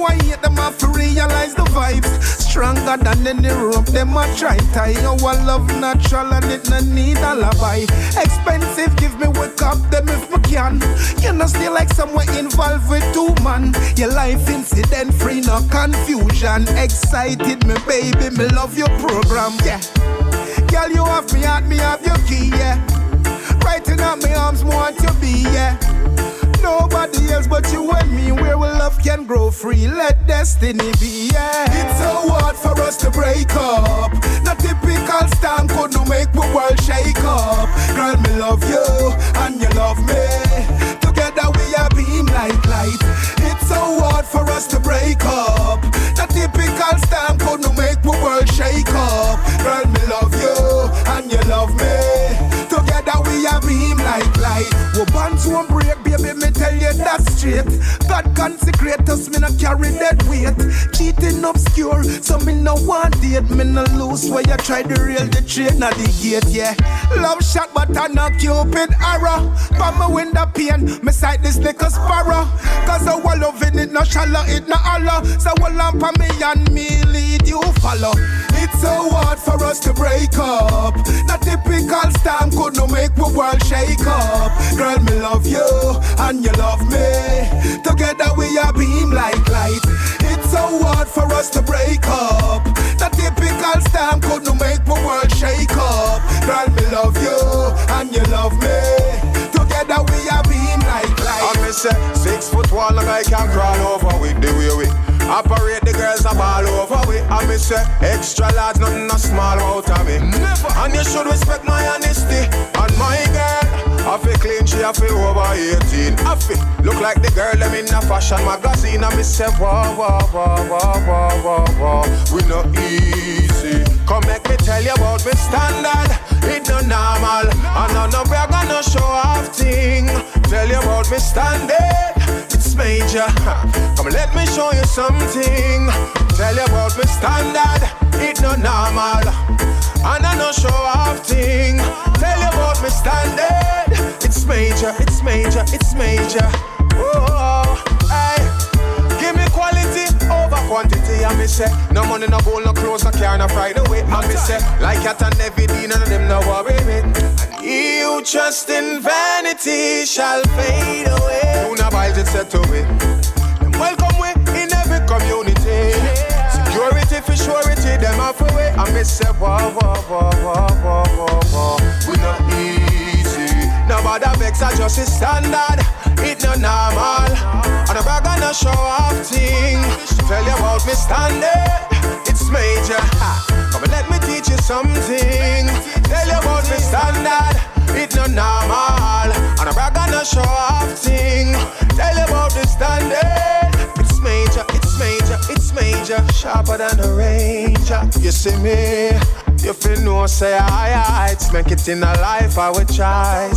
Why hate them have to realize the vibes? Stronger than any rope, them a try tie. Our love natural and it no need alibi. Expensive, give me wake up them if we can. You know still like somewhere involved with two man. Your life incident free, no confusion. Excited me baby, me love your program, yeah. Girl, you have me heart, me have your key, yeah. Writing up my arms, want you be, yeah. Nobody else but you and me, where we love can grow free. Let destiny be, yeah. It's so hard for us to break up. Not typical storm could no make my world shake up. Girl, me love you and you love me. Together we are beam like light. It's so hard for us to break up. Not typical storm could no make my world shake up. Girl, me love you and you love me. Together we are beam like light. We bonds won't break, baby. Me tell you that straight. God consecrate us, me not carry that weight. Cheating obscure, so me no want date. Me no lose where you try to reel the train at the gate, yeah. Love shot, but I not cupid arrow. From my window pane, me sight this little sparrow. Cause I was loving it, no shallow, it no hollow. So hold on for me and me lead you follow. It's so hard for us to break up. Not typical storm could no make my world shake up. Girl, me love you and you love me. Together we are beam like light. It's so hard for us to break up. Not typical storm could no make my world shake up. Girl, me love you and you love me. Together we are beam like light. I me say six foot one, like I can crawl over with the way we operate. The girls are ball over with. I me say extra large, nothing a small out of me. Never. And you should respect my honesty and my girl. I feel clean, she I feel over 18. I feel look like the girl them in a fashion magazine. I me say whoa, whoa, whoa, whoa, whoa, whoa, whoa. We no easy. Come make me tell you about me standard. It no normal. And no no we are gonna show off thing. Tell you about me standard. It's major. Come let me show you something. Tell you about me standard. It no normal. And I no show off thing. Tell you about me standard. It's major. It's major. It's major. Oh, hey. Give me quality over quantity. I me say no money, no gold, no clothes, no car, no Friday away. I me say like cat and every day, none of them no worry me. And he trust in vanity shall fade away. Who not buys it set to it. Welcome we in every community. Security for surety, them off away. I me say whoa, whoa, whoa, whoa, whoa, whoa, whoa. We not easy. Nobody vex, I just is standard. It no normal. And I'm gonna show off thing. Tell you about me standard. It's major. Come and let me teach you something. Tell you about me standard. It no normal. And I'm gonna show off thing. Tell you about the standard. It's major. It's major. It's major. Sharper than a ranger. You see me? You feel no say I, It's make it in a life I would try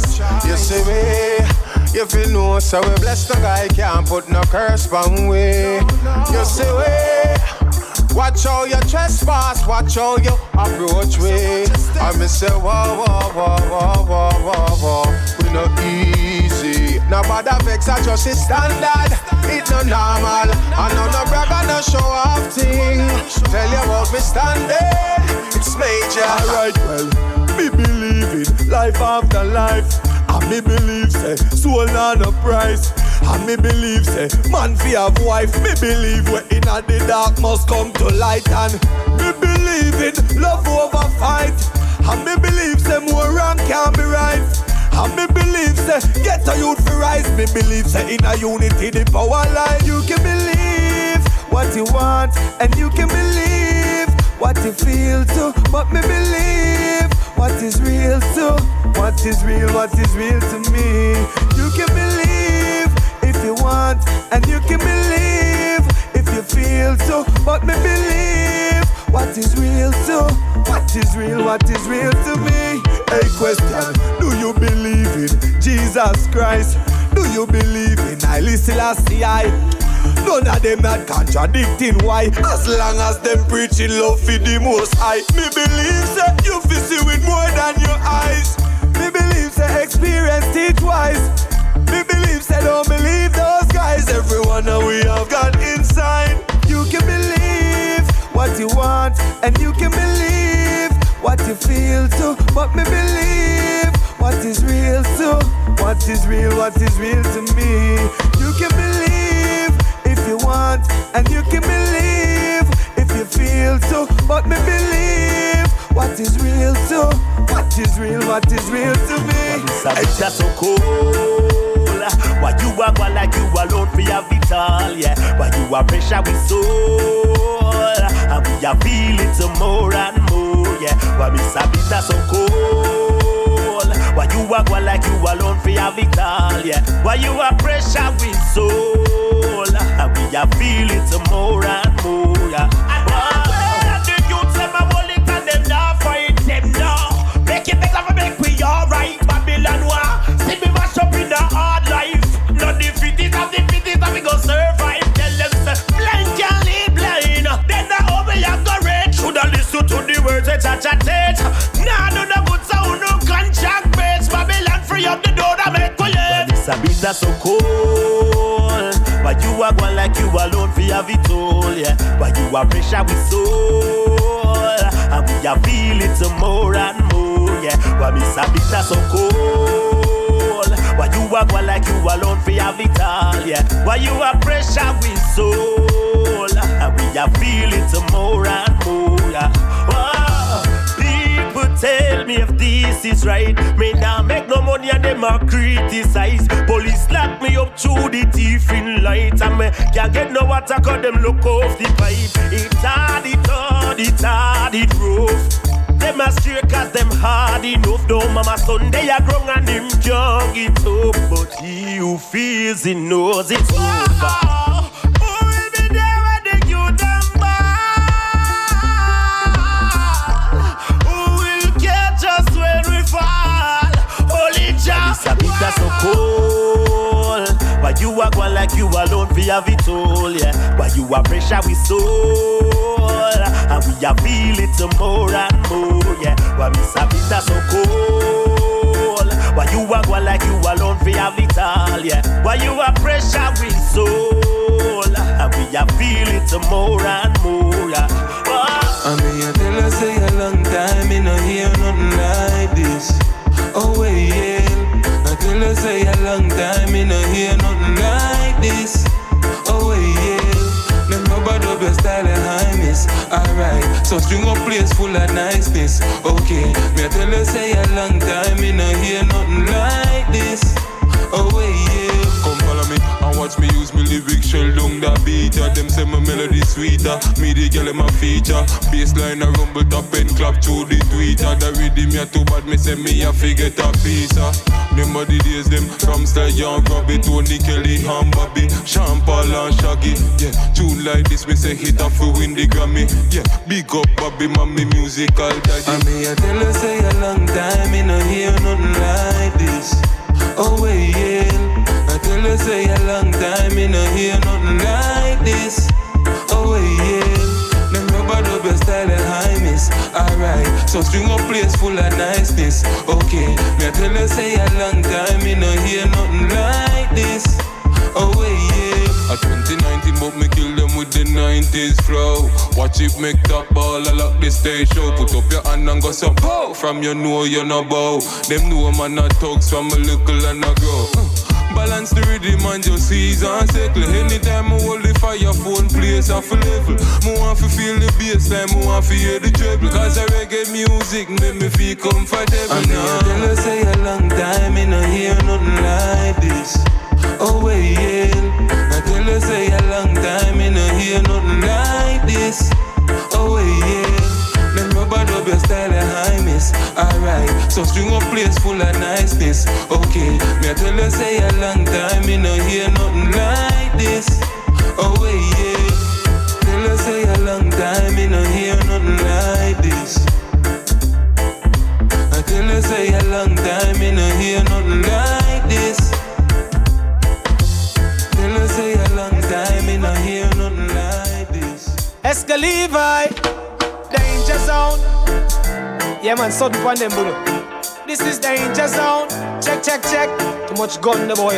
You see me You feel no say we bless the guy Can't put no curse on we You see we Watch how you trespass Watch how you approach we I me say whoa whoa whoa whoa whoa whoa whoa We no easy Nobody vex I just is standard It no normal I know no bragger no show off thing Tell you about me standard it's major. Alright, well, me believe in life after life. I'm me believe say soul not a price. And me believe say man fi have wife. Me believe we inna the dark must come to light. And me believe in love over fight. And me believe say more wrong can be right. And me believe say get a youth for rise. Me believe say in a unity the power lie. You can believe what you want and you can believe what you feel too. But me believe what is real too. What is real, what is real to me. You can believe if you want and you can believe if you feel too. But me believe what is real too. What is real, what is real to me. Hey, question Do you believe in Jesus Christ? Do you believe in Haile Selassie? None of them not contradicting why As long as them preaching love for the most high Me believe say you fi see with more than your eyes Me believe say experience teach wise Me believe say don't believe those guys Everyone that we have got inside You can believe what you want And you can believe what you feel too But me believe what is real too What is real, what is real to me. You can believe if you want And you can believe if you feel too But me believe what is real too What is real, what is real to me. It's just so cool. Why you are go like you alone for your vital, yeah. Why you are pressure with soul, and we are feeling some more and more, yeah. Why me sabi that so cool. Why you are go like you alone for your vital, yeah. Why you are pressure with soul, and we are feeling some more and more, yeah. A it them now. Make it better for make we alright. Babylon war. Shoulda to the words teach. Nah, no no good sound, no contract base. Babylon free up the door that make. This a that's so cold. Why you are going like you alone for it all, yeah. Why you are pressure with soul, and we are feeling some more and more, yeah. Why me sabi that so cold? Why you are going like you alone for it all, yeah. Why you are pressure with soul, and we are feeling some more and more. Wow. People tell me if this is right. Me now make no money and them a criticize. Police lock me up through the teeth in light. And me can't get no water cause them look off the pipe. It hard, it hard, it hard, it rough. Them a straight cause them hard enough. Though mama Sunday a grown and him can't get up. But he who feels he knows it's over. Why you are going like you alone for have it all, yeah? Why you are pressure with soul? And we are feeling some more and more, yeah? Me sabi that so cold? Why you are going like you alone for have it all, yeah? Why you are pressure with soul? And we are feeling some more and more, yeah? I mean, I tell her say a long time, me no hear nothing like this. Oh wait, yeah. I tell her say a long time, me no hear nothing like this. Oh yeah. Them rubber dub your style and highness. Alright, so string up place full of niceness. Okay, me I tell her say a long time, me no hear nothing like this. Oh yeah. Watch me use me lyrics shell down the beat. Yeah. Them say my melody sweeter. Me the girl in my feature. Bassline a rumble top and clap through the tweeter. The rhythm ya too bad. Me say me a forget a. Uh. Remember the days them from Sly Young, Robbie, Tony Kelly, and Bobby, Sean Paul and Shaggy. Yeah, tune like this we say hit off we win the Grammy. Yeah, big up Bobby, mommy musical daddy. I mean I tell her say a long time me no hear nothing like this. Oh wait, yeah. I tell her say a long time me no hear nothing like this. Oh yeah. Them rubber dub your style and high miss. Alright, so string up place full of niceness. Okay, me I tell you say a long time me no hear nothing like this. Oh yeah. A 2019, but me kill them with the 90s flow. Watch it make top ball, I lock the stage show. Put up your hand and go so pow. From your know you no bow. Them know man not talks from a little and a grow. Balance the rhythm and just ease and circle. Anytime I hold the fire phone, place off a level. Me want to feel the bass line, me want to hear the treble. Cause the reggae music make me feel comfortable. I know tell her say a long time, me no hear nothing like this. Oh wait, yeah. I tell her say a long time, me no hear nothing like this. Oh wait, yeah. Rubber dub your style of highness. Alright, so string a place full of niceness. Okay, me I tell her say a long time, me no hear nothing like this. Oh wait, yeah. Tell her say a long time, me no hear nothing like this. I tell her say a long time, me no hear nothing like this. Tell her say a long time, me no hear nothing like this. Exco Levi, Danger Zone. Yeah, man, sudden on them, bro. This is Danger Zone. Check, check, check. Too much gun, the boy.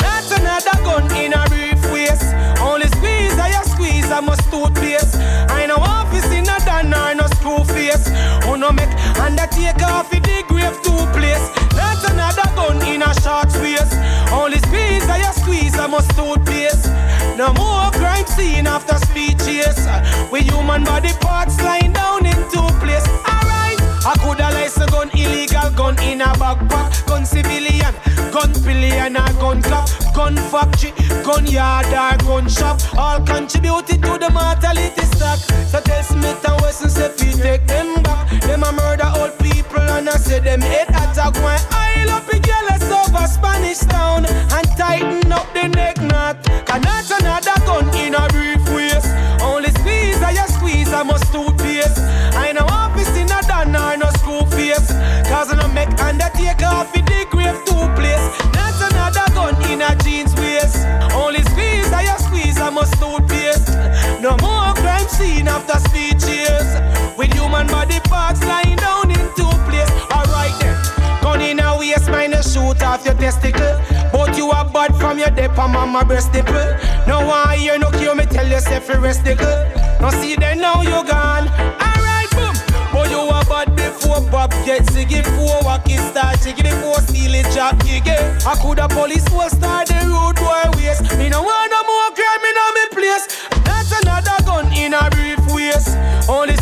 That's another gun in a briefcase. Only squeeze, I squeeze, I must toothpaste. I know office in a done or no screw face. Who no make undertaker off the grave to place. That's another gun in a short space. Only squeeze, I squeeze, I must toothpaste. No more crime scene after speeches. With human body parts lying down in two place. Alright, I coulda a gun, illegal gun in a backpack. Gun civilian, gun pillion or gun club, gun factory, gun yard or gun shop. All contributed to the mortality stock. So tell Smith and Wesson say fi take them back. Them a murder old people and I say them head attack. Why I up a jealous over Spanish town and tighten up the neck knot. Cause that's another gun in a briefcase. Only squeeze, I a squeeze, I must toothpaste. I know office in a done or no screw face. Cause I no make undertaker off in the grave to place. That's another gun in a jeans waist. Only squeeze, I a squeeze, I must toothpaste. No more crime scene after speeches. With human body parts lying shoot off your testicle. But you are bad from your dip and mama breast nipple. No one hear no cure, me tell yourself you rest the. No see then now you gone. Alright, boom. But you are bad before Bob get ziggy before walking start jiggy before stealing job giggy. I could a police will start the road boy waste. Me no want no more crime in me place. That's another gun in a briefcase. Only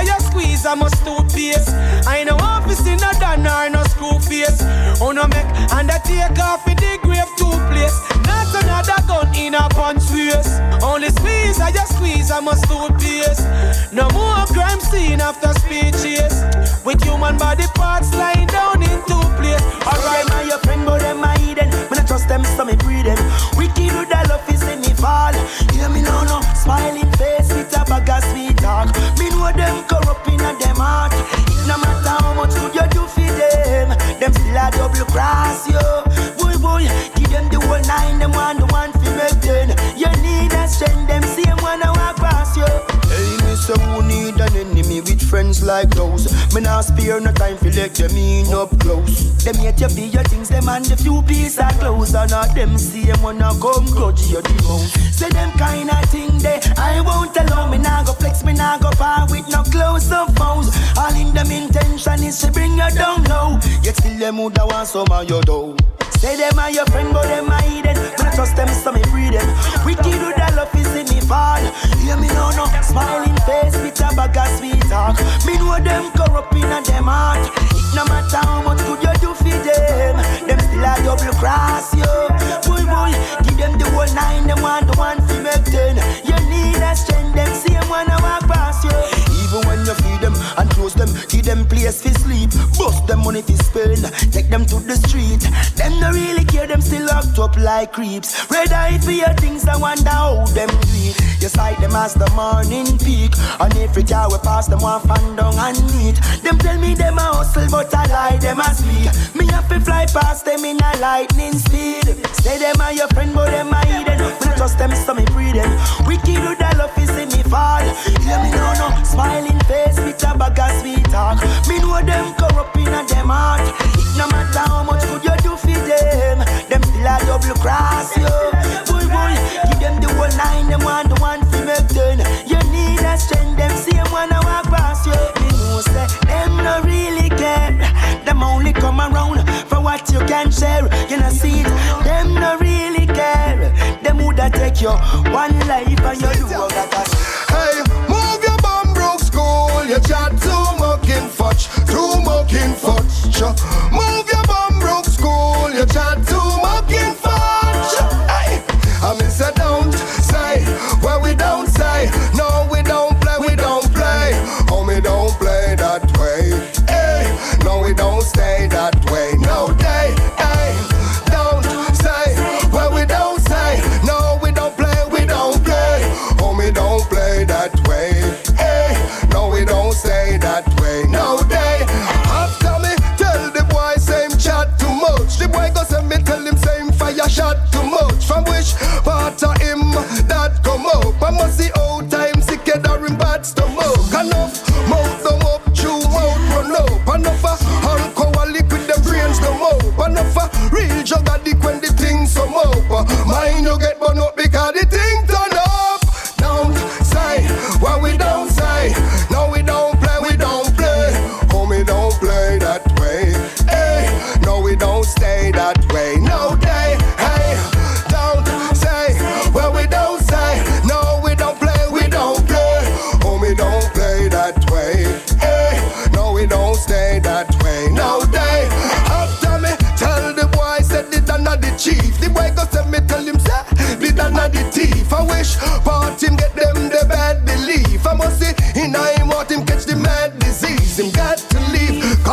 I just squeeze, I must toothpaste. I know office in a done or no screw face. Oh no make and I undertake off in the grave to place. That's another gun in a punch face. Only squeeze, I just squeeze, I must toothpaste. No more crime scene after speeches. With human body parts lying down in two place. Alright, my your friend, but them my hidden. When I trust them, so me breathe them. Wicked with the love is in me fall. Hear me now, no smiling corrupt in them heart. It no matter how much good you do for them, them still a double cross you. Boy, boy, give them the whole nine, them one the one fi make ten. You need a strength, them same one a walk past you. Hey, me say with friends like those? Me not spare no time fi let them in up close. Them yet you be your things, them and the few piece of clothes, and not them same one a come grudge you the most. Say them kind of thing they I won't allow me nah go flex, me nah go far with no close up phones. All in them intention is to bring you down low. Yet still them woulda want some of your dough. Say them are your friend, but them are hidden. Me not trust them, so me them. Wicked with the love is in fall. Hear me now, no smiling face with a bag of sweet talk. Me know them corrupt in a them heart. It no matter how much good you do for them, them still a double cross you. Boy, boy, give them the whole nine, them want the one fi make ten. You need a strength, them same one a walk past you. Even when you feed them and close them, give them place fi sleep. Bust them money fi spend, take them to the street. Them no really care, them still locked up like creeps. Red eye for your things, I wonder how them do it. You sight them as the morning peak, and every car we pass them one fan down and meet. Them tell me them a hustle, but I lie them a. Me have to fly past them in a lightning speed. Say them are your friend, but them are hidden. Me not trust them, so me them. Wicked with the love is in me fall. Hear me now, no smiling face with a bag of sweet talk. Me know them corrupt in a them heart. It no matter how much good you do for them, them still cross you. Boy, boy, give them the whole nine, them want the one to make turn. You need a strength, them same one I walk past you. Me know say them no really care. Them only come around for what you can share. You know see it, them no really care. Them woulda take your one life and you do all that. Hey, You chat too mucking fudge, too mucking fudge. Move your bum broke school. You chat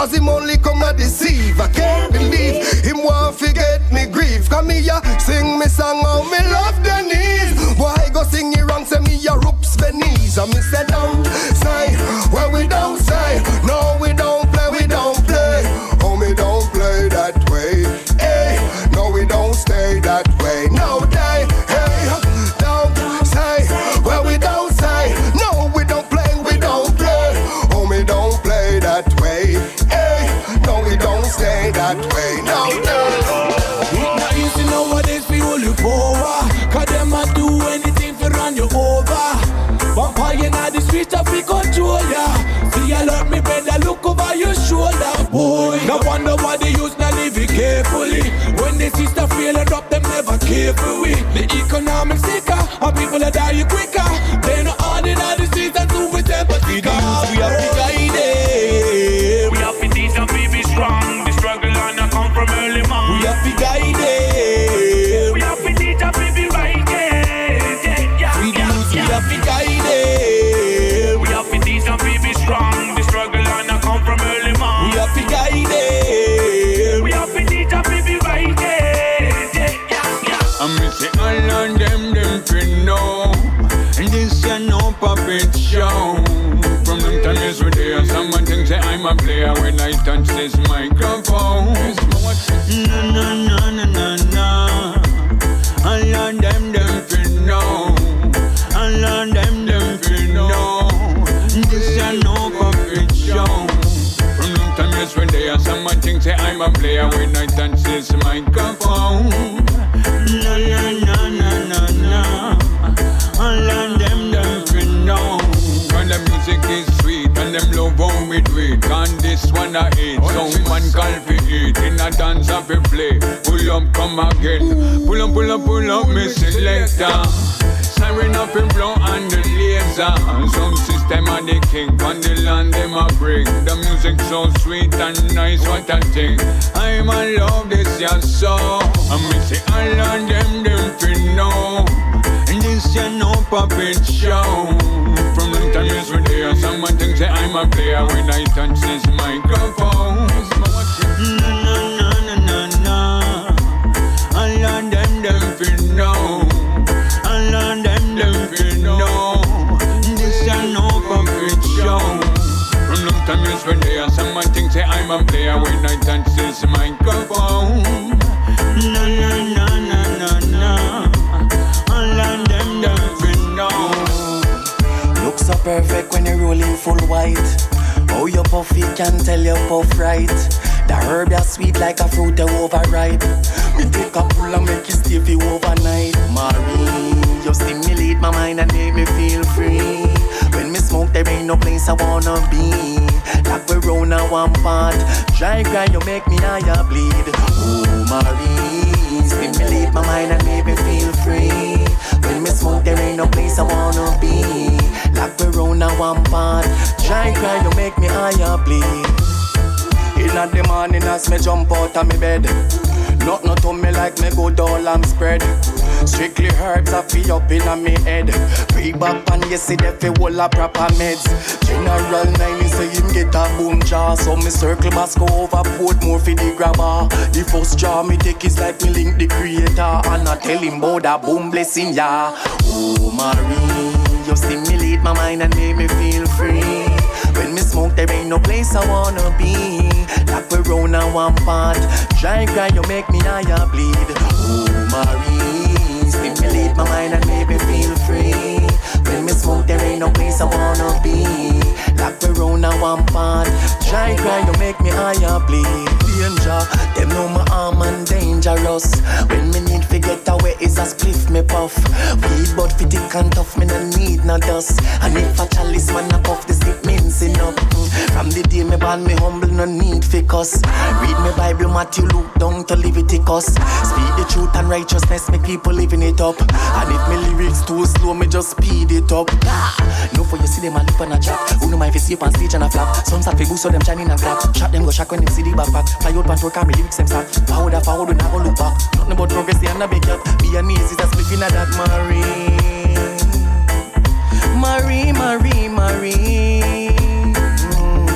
cause him only come a deceive. I can't believe him want forget me grief. Come here, sing me song how me love economic sicker and people are dying quicker a player when I touch this microphone. No, no, no, no, no, no. All of them, them fin know. All of them, them fin know. This ya no puppet show. From them time yes we there, someone thinks that I'm a player when I touch this microphone. No, no, no, no, love how we do. And this one I hate, someone call for it. In a dance I fi play. Pull up, come again. Pull up, pull up, pull up, me selector. Siren up in blow and the laser Sound system and the king On the land them a bring The music so sweet and nice what a thing I'm a love this ya so And me say all of them them fi know And this ya no puppet show From the time yes we there Someone thinks that I'm a player When I touch this microphone. No, no, no, no, no, no. All of them them fi know all of them, them fi know This a no puppet show. From long time when they are Someone thinks say I'm a player When I touch this microphone. No, no, no, no, full white. Oh, you puff, you can tell you puff right. The herb that's sweet like a fruit that overripe. Me take a pull and make you stay overnight. Marie, you stimulate my mind and make me feel free. When me smoke, there ain't no place I wanna be. Like we a one pot, dry grind, you make me higher bleed. Oh Marie, stimulate my mind and make me feel free. When me smoke, there ain't no place I wanna be. A one pot, dry grind, you make me higher bleed. In the morning as me jump out of me bed Nothing to me like me good all I'm spread. Strictly herbs I feel up in me head. Big back and you see the fi whole a proper meds. General 9 say him get a boom jaw So me circle go over Portmore for the grabber. The first jaw me take is like me link the creator. And I tell him about that boom blessing ya Oh Marie, you stimulate my mind and make me feel free when me smoke, there ain't no place I wanna be. Like we round a one pot, dry cry, you make me higher bleed. Oh, Marie, stimulate my mind and make me feel free. When me smoke, there ain't no place I wanna be. Like we round a one pot, dry cry, you make me higher bleed. Danger, them know my arm and dangerous. When me need to get away, is a spliff me puff. Weed but fit it and tough, me no need no dust. And if a chalice man a puff, stick means enough. Mm. From the day me born, me humble, no need for cuss. Read me Bible, Matthew, Luke, down to Leviticus. Speak the truth and righteousness, make people living it up. And if me lyrics too slow, me just speed it up. Ah, no for you see them a lip and a chat. Who know my face up on stage and a flap. Some start fi boost so them shining and clap. Shot them go shock when them see the backpack. Fly out pan car, me lyrics them start. Forward a forward, we never look back. Nothing about progress, they and a big up. Be a knees, is a split in a that Marie. Marie, Marie, Marie. Mm.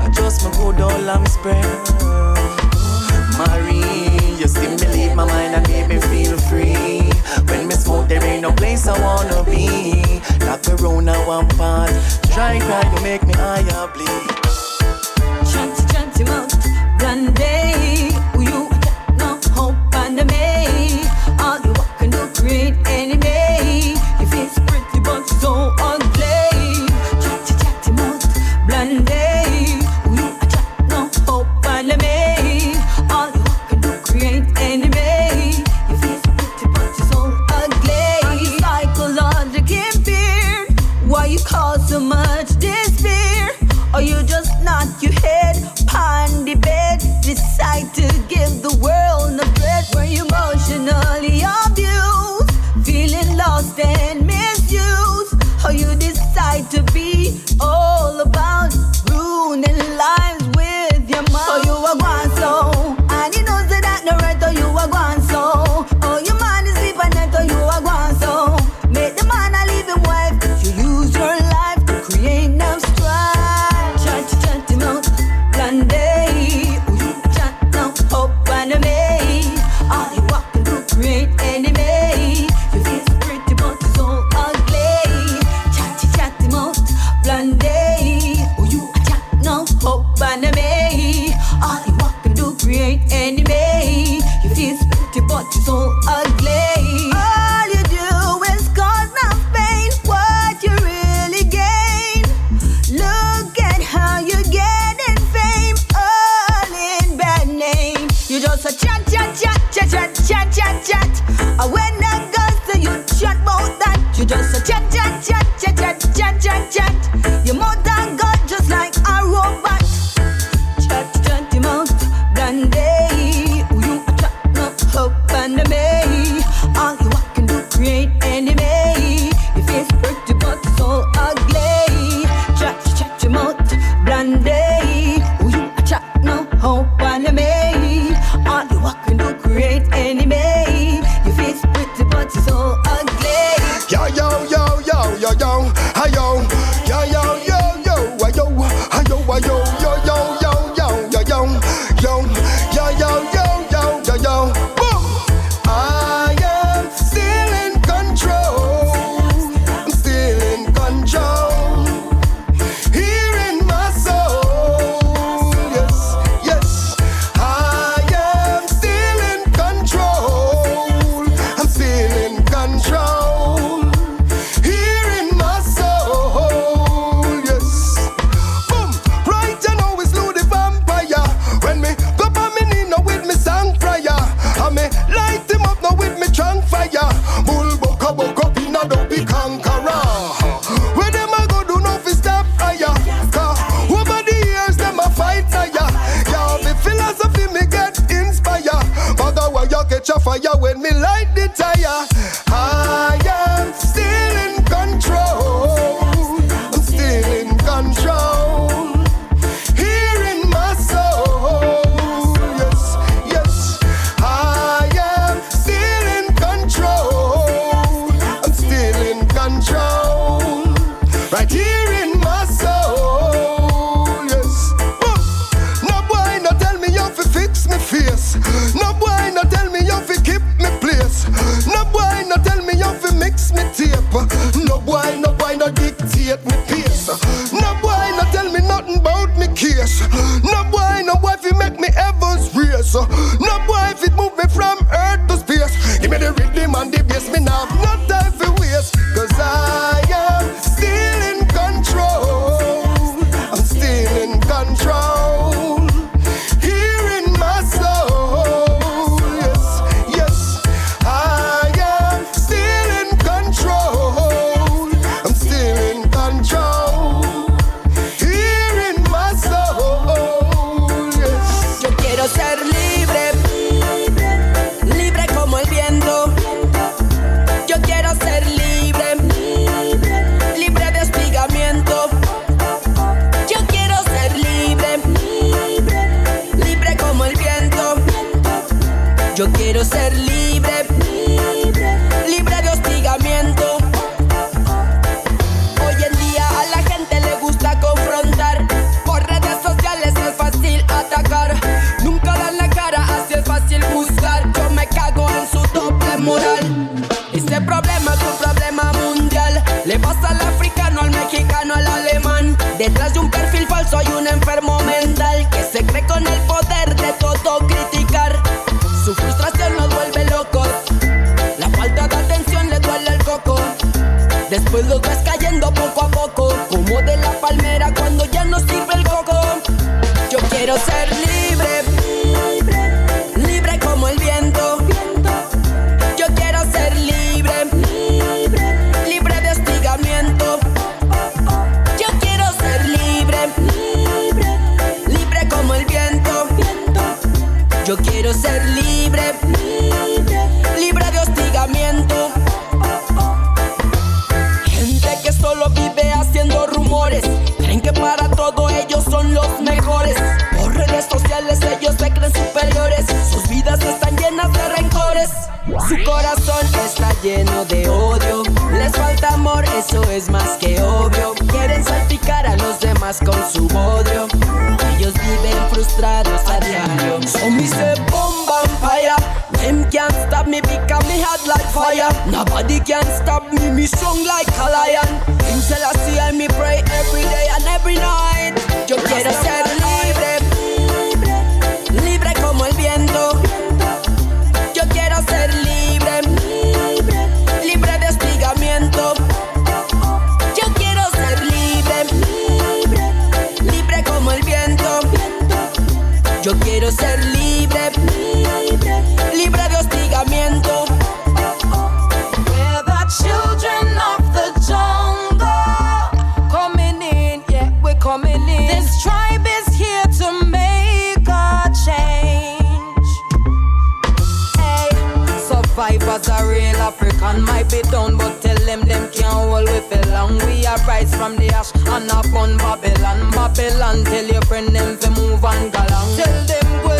I just my good I'm spread. Marie, you stimulate my mind and make me feel free. When me smoke, there ain't no place I wanna be. Like we round a one pot, dry cry, you make me higher bleed. Chanty, chanty mouth, head upon the bed, decide to give the world a bread. Where you lleno de odio. Les falta amor, eso es más que obvio. Quieren salpicar a los demás con su odio. Ellos viven frustrados a diario. So me say bomb vampire. Them can't stop me because me hot like fire. Nobody can stop me, me strong like a lion. and might be down, but tell them them can't hold we for long. We arise from the ash and up on Babylon, Babylon. Tell your friend them to move on galang. Tell them we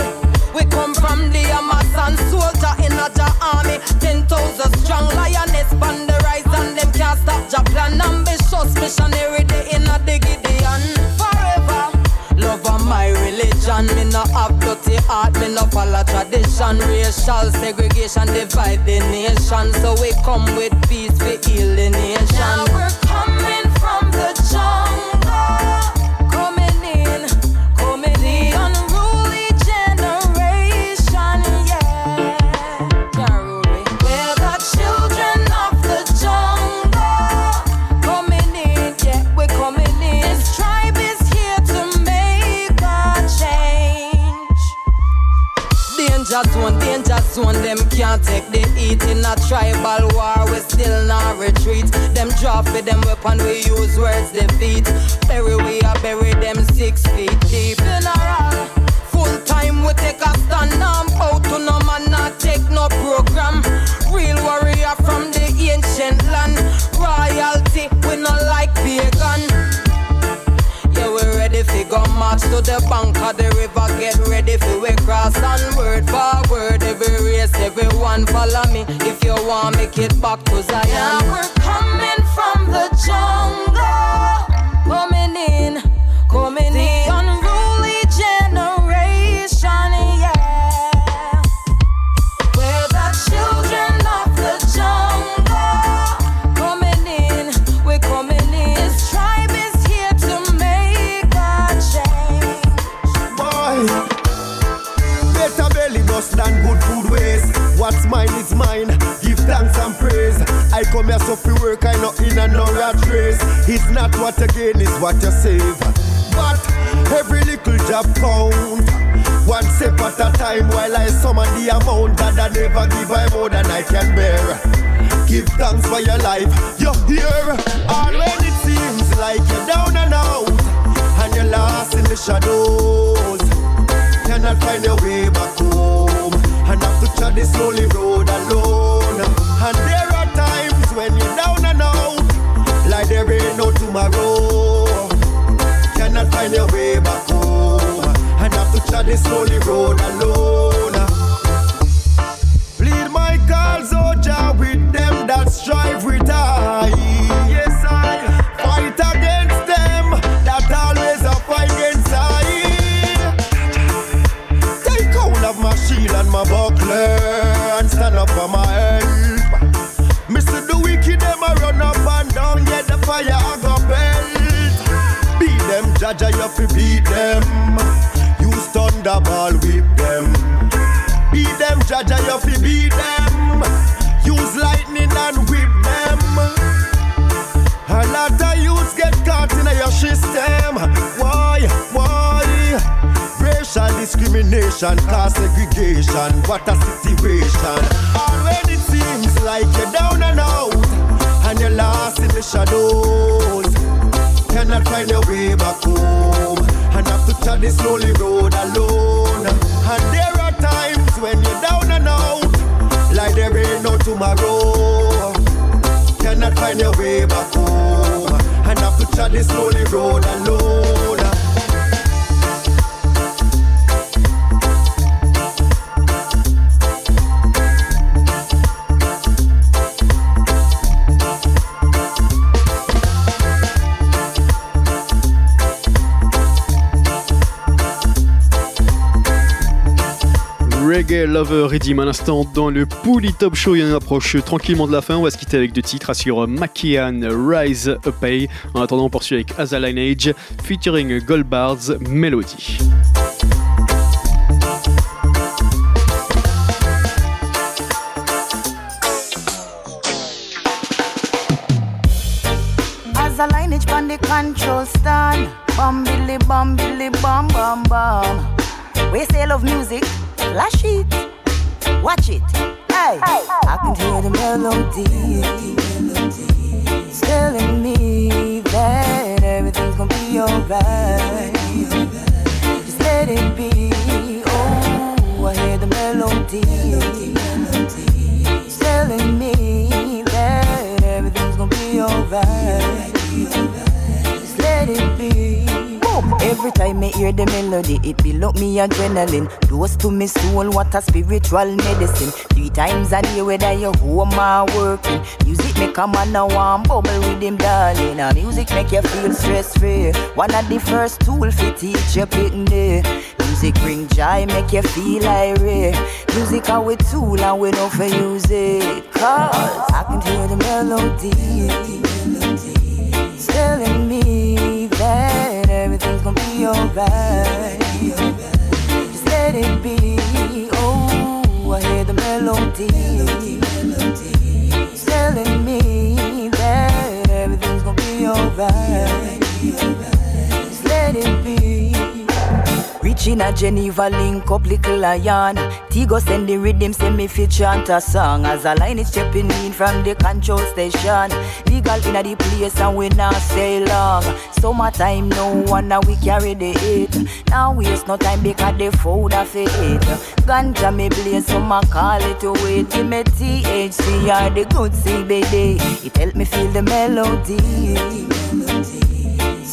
we come from the Amazon, soldier in a ja army, ten thousand strong lioness on the rise, and them can't stop Japan. Ambitious missionary, they in a the my religion. Me no have dirty heart, me no follow tradition. Racial segregation divide the nation. So we come with peace, we heal the nation. Find your way back home, and have to tread this lonely road alone. Segregation. What a situation. All when it seems like you're down and out, and you're lost in the shadows. Cannot find your way back home, and have to tread this lonely road alone. And there are times when you're down and out, like there ain't no tomorrow. Cannot find your way back home, and have to tread this lonely road alone. Reggae Lover Redeem à l'instant dans le Pouli Top Show. Il y en approche tranquillement de la fin. On va se quitter avec deux titres sur Makian Rise a Pay. En attendant, on poursuit avec As a Lineage featuring Goldbard's Melody. As a lineage on control stand. Bum billy bum billy bum. We say love music, flash it, watch it. Hey, I can hear the melody. It's telling me that everything's gonna be alright. Just let it be. Oh, I hear the melody. It's telling me that everything's gonna be alright. Every time I hear the melody, it up me adrenaline. Dose to me soul, what a spiritual medicine. Three times a day, whether you home or working. Music make a man a warm bubble with him, darling. And music make you feel stress free. One of the first tool for teach you pitting there. Music bring joy, make you feel irate. Music are with tool and we don't for use it. Cause I can hear the melody. Telling me that everything's gonna be alright. Just let it be. Oh, I hear the melody. Telling me that everything's gonna be alright. Just let it be. Reaching a Geneva link up little lion. Tigo send the rhythm, send me fit chant a song. As a line is stepping in from the control station. Legal in the place and we not stay long. Summertime no one now we carry the heat. Now waste no time because the food of it. Ganja me blaze so my call it to wait. Give me THC or the good CBD. It help me feel the melody.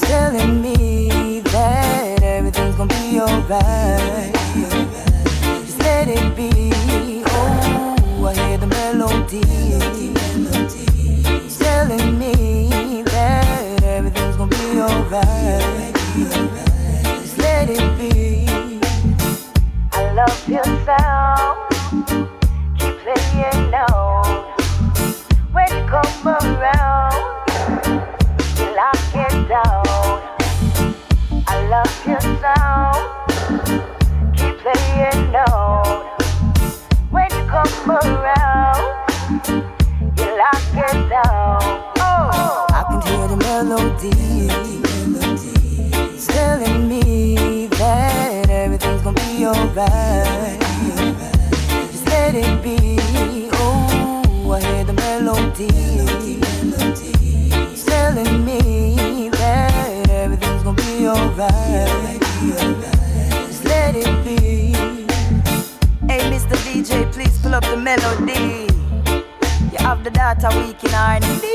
Telling me that everything's gonna be alright. Just let it be. Oh, I hear the melody. It's telling me that everything's gonna be alright. Just let it be. I love your sound. Keep playing now. When you come around, you lock it down. The melody. It's telling me alright. Just let it be. Hey, Mr. DJ, please pull up the melody. You have the data we can hardly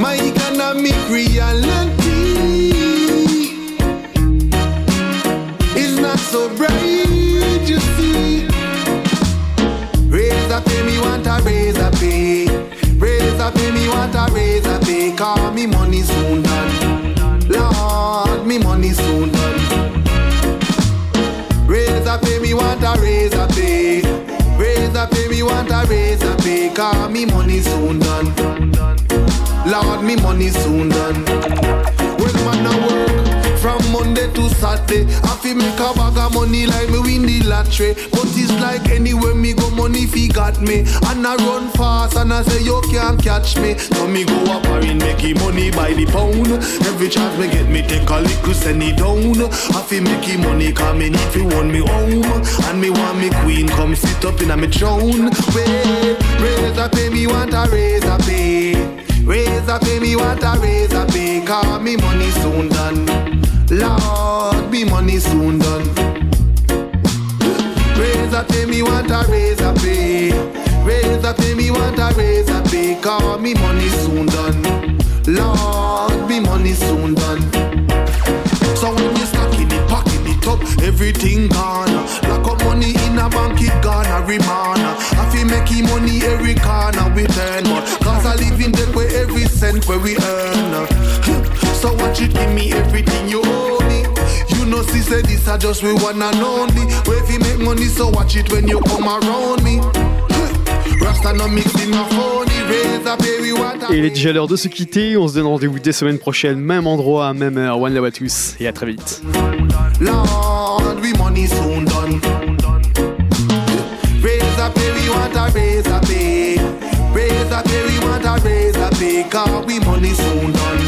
My economic reality want a up, pay. Call me money soon done. Lord, me money soon done. Up, pay me want a up, pay. Raise up, eh? pay me want a up, pay. Call me money soon done. Lord, me money soon done. When man a work from Monday to Saturday, I feel make a bag of money like me win the lottery. But it's like anywhere me go, money fi got me. And I run fast and I say you can't catch me. So me go up and make money by the pound. Every chance me get me take a little send it down. I feel make money come me need want me home. And me want me queen come sit up in a me throne. Wait, raise a pay me want a raise a pay. Raise up, pay me what a raise up, pay. Call me money soon done. Lord, me money soon done. Up, pay me what a up, eh? pay. Up, pay me what a up, pay. Call me money soon done. Lord, me money soon done. So when you stacking it, packing it up, everything gone. Lock up money in a bank, it gone a remand. I feel making money every corner we turn, cause I live in that way every cent where we earn. So what you give me everything you owe me. You know, see, say this I just we one and only. Where you make money, so watch it when you come around me. Et il est déjà l'heure de se quitter. On se donne rendez-vous dès semaine prochaine, même endroit, même heure. One love à tous et à très vite. Raise pay, want a a pay. Cause we money soon done.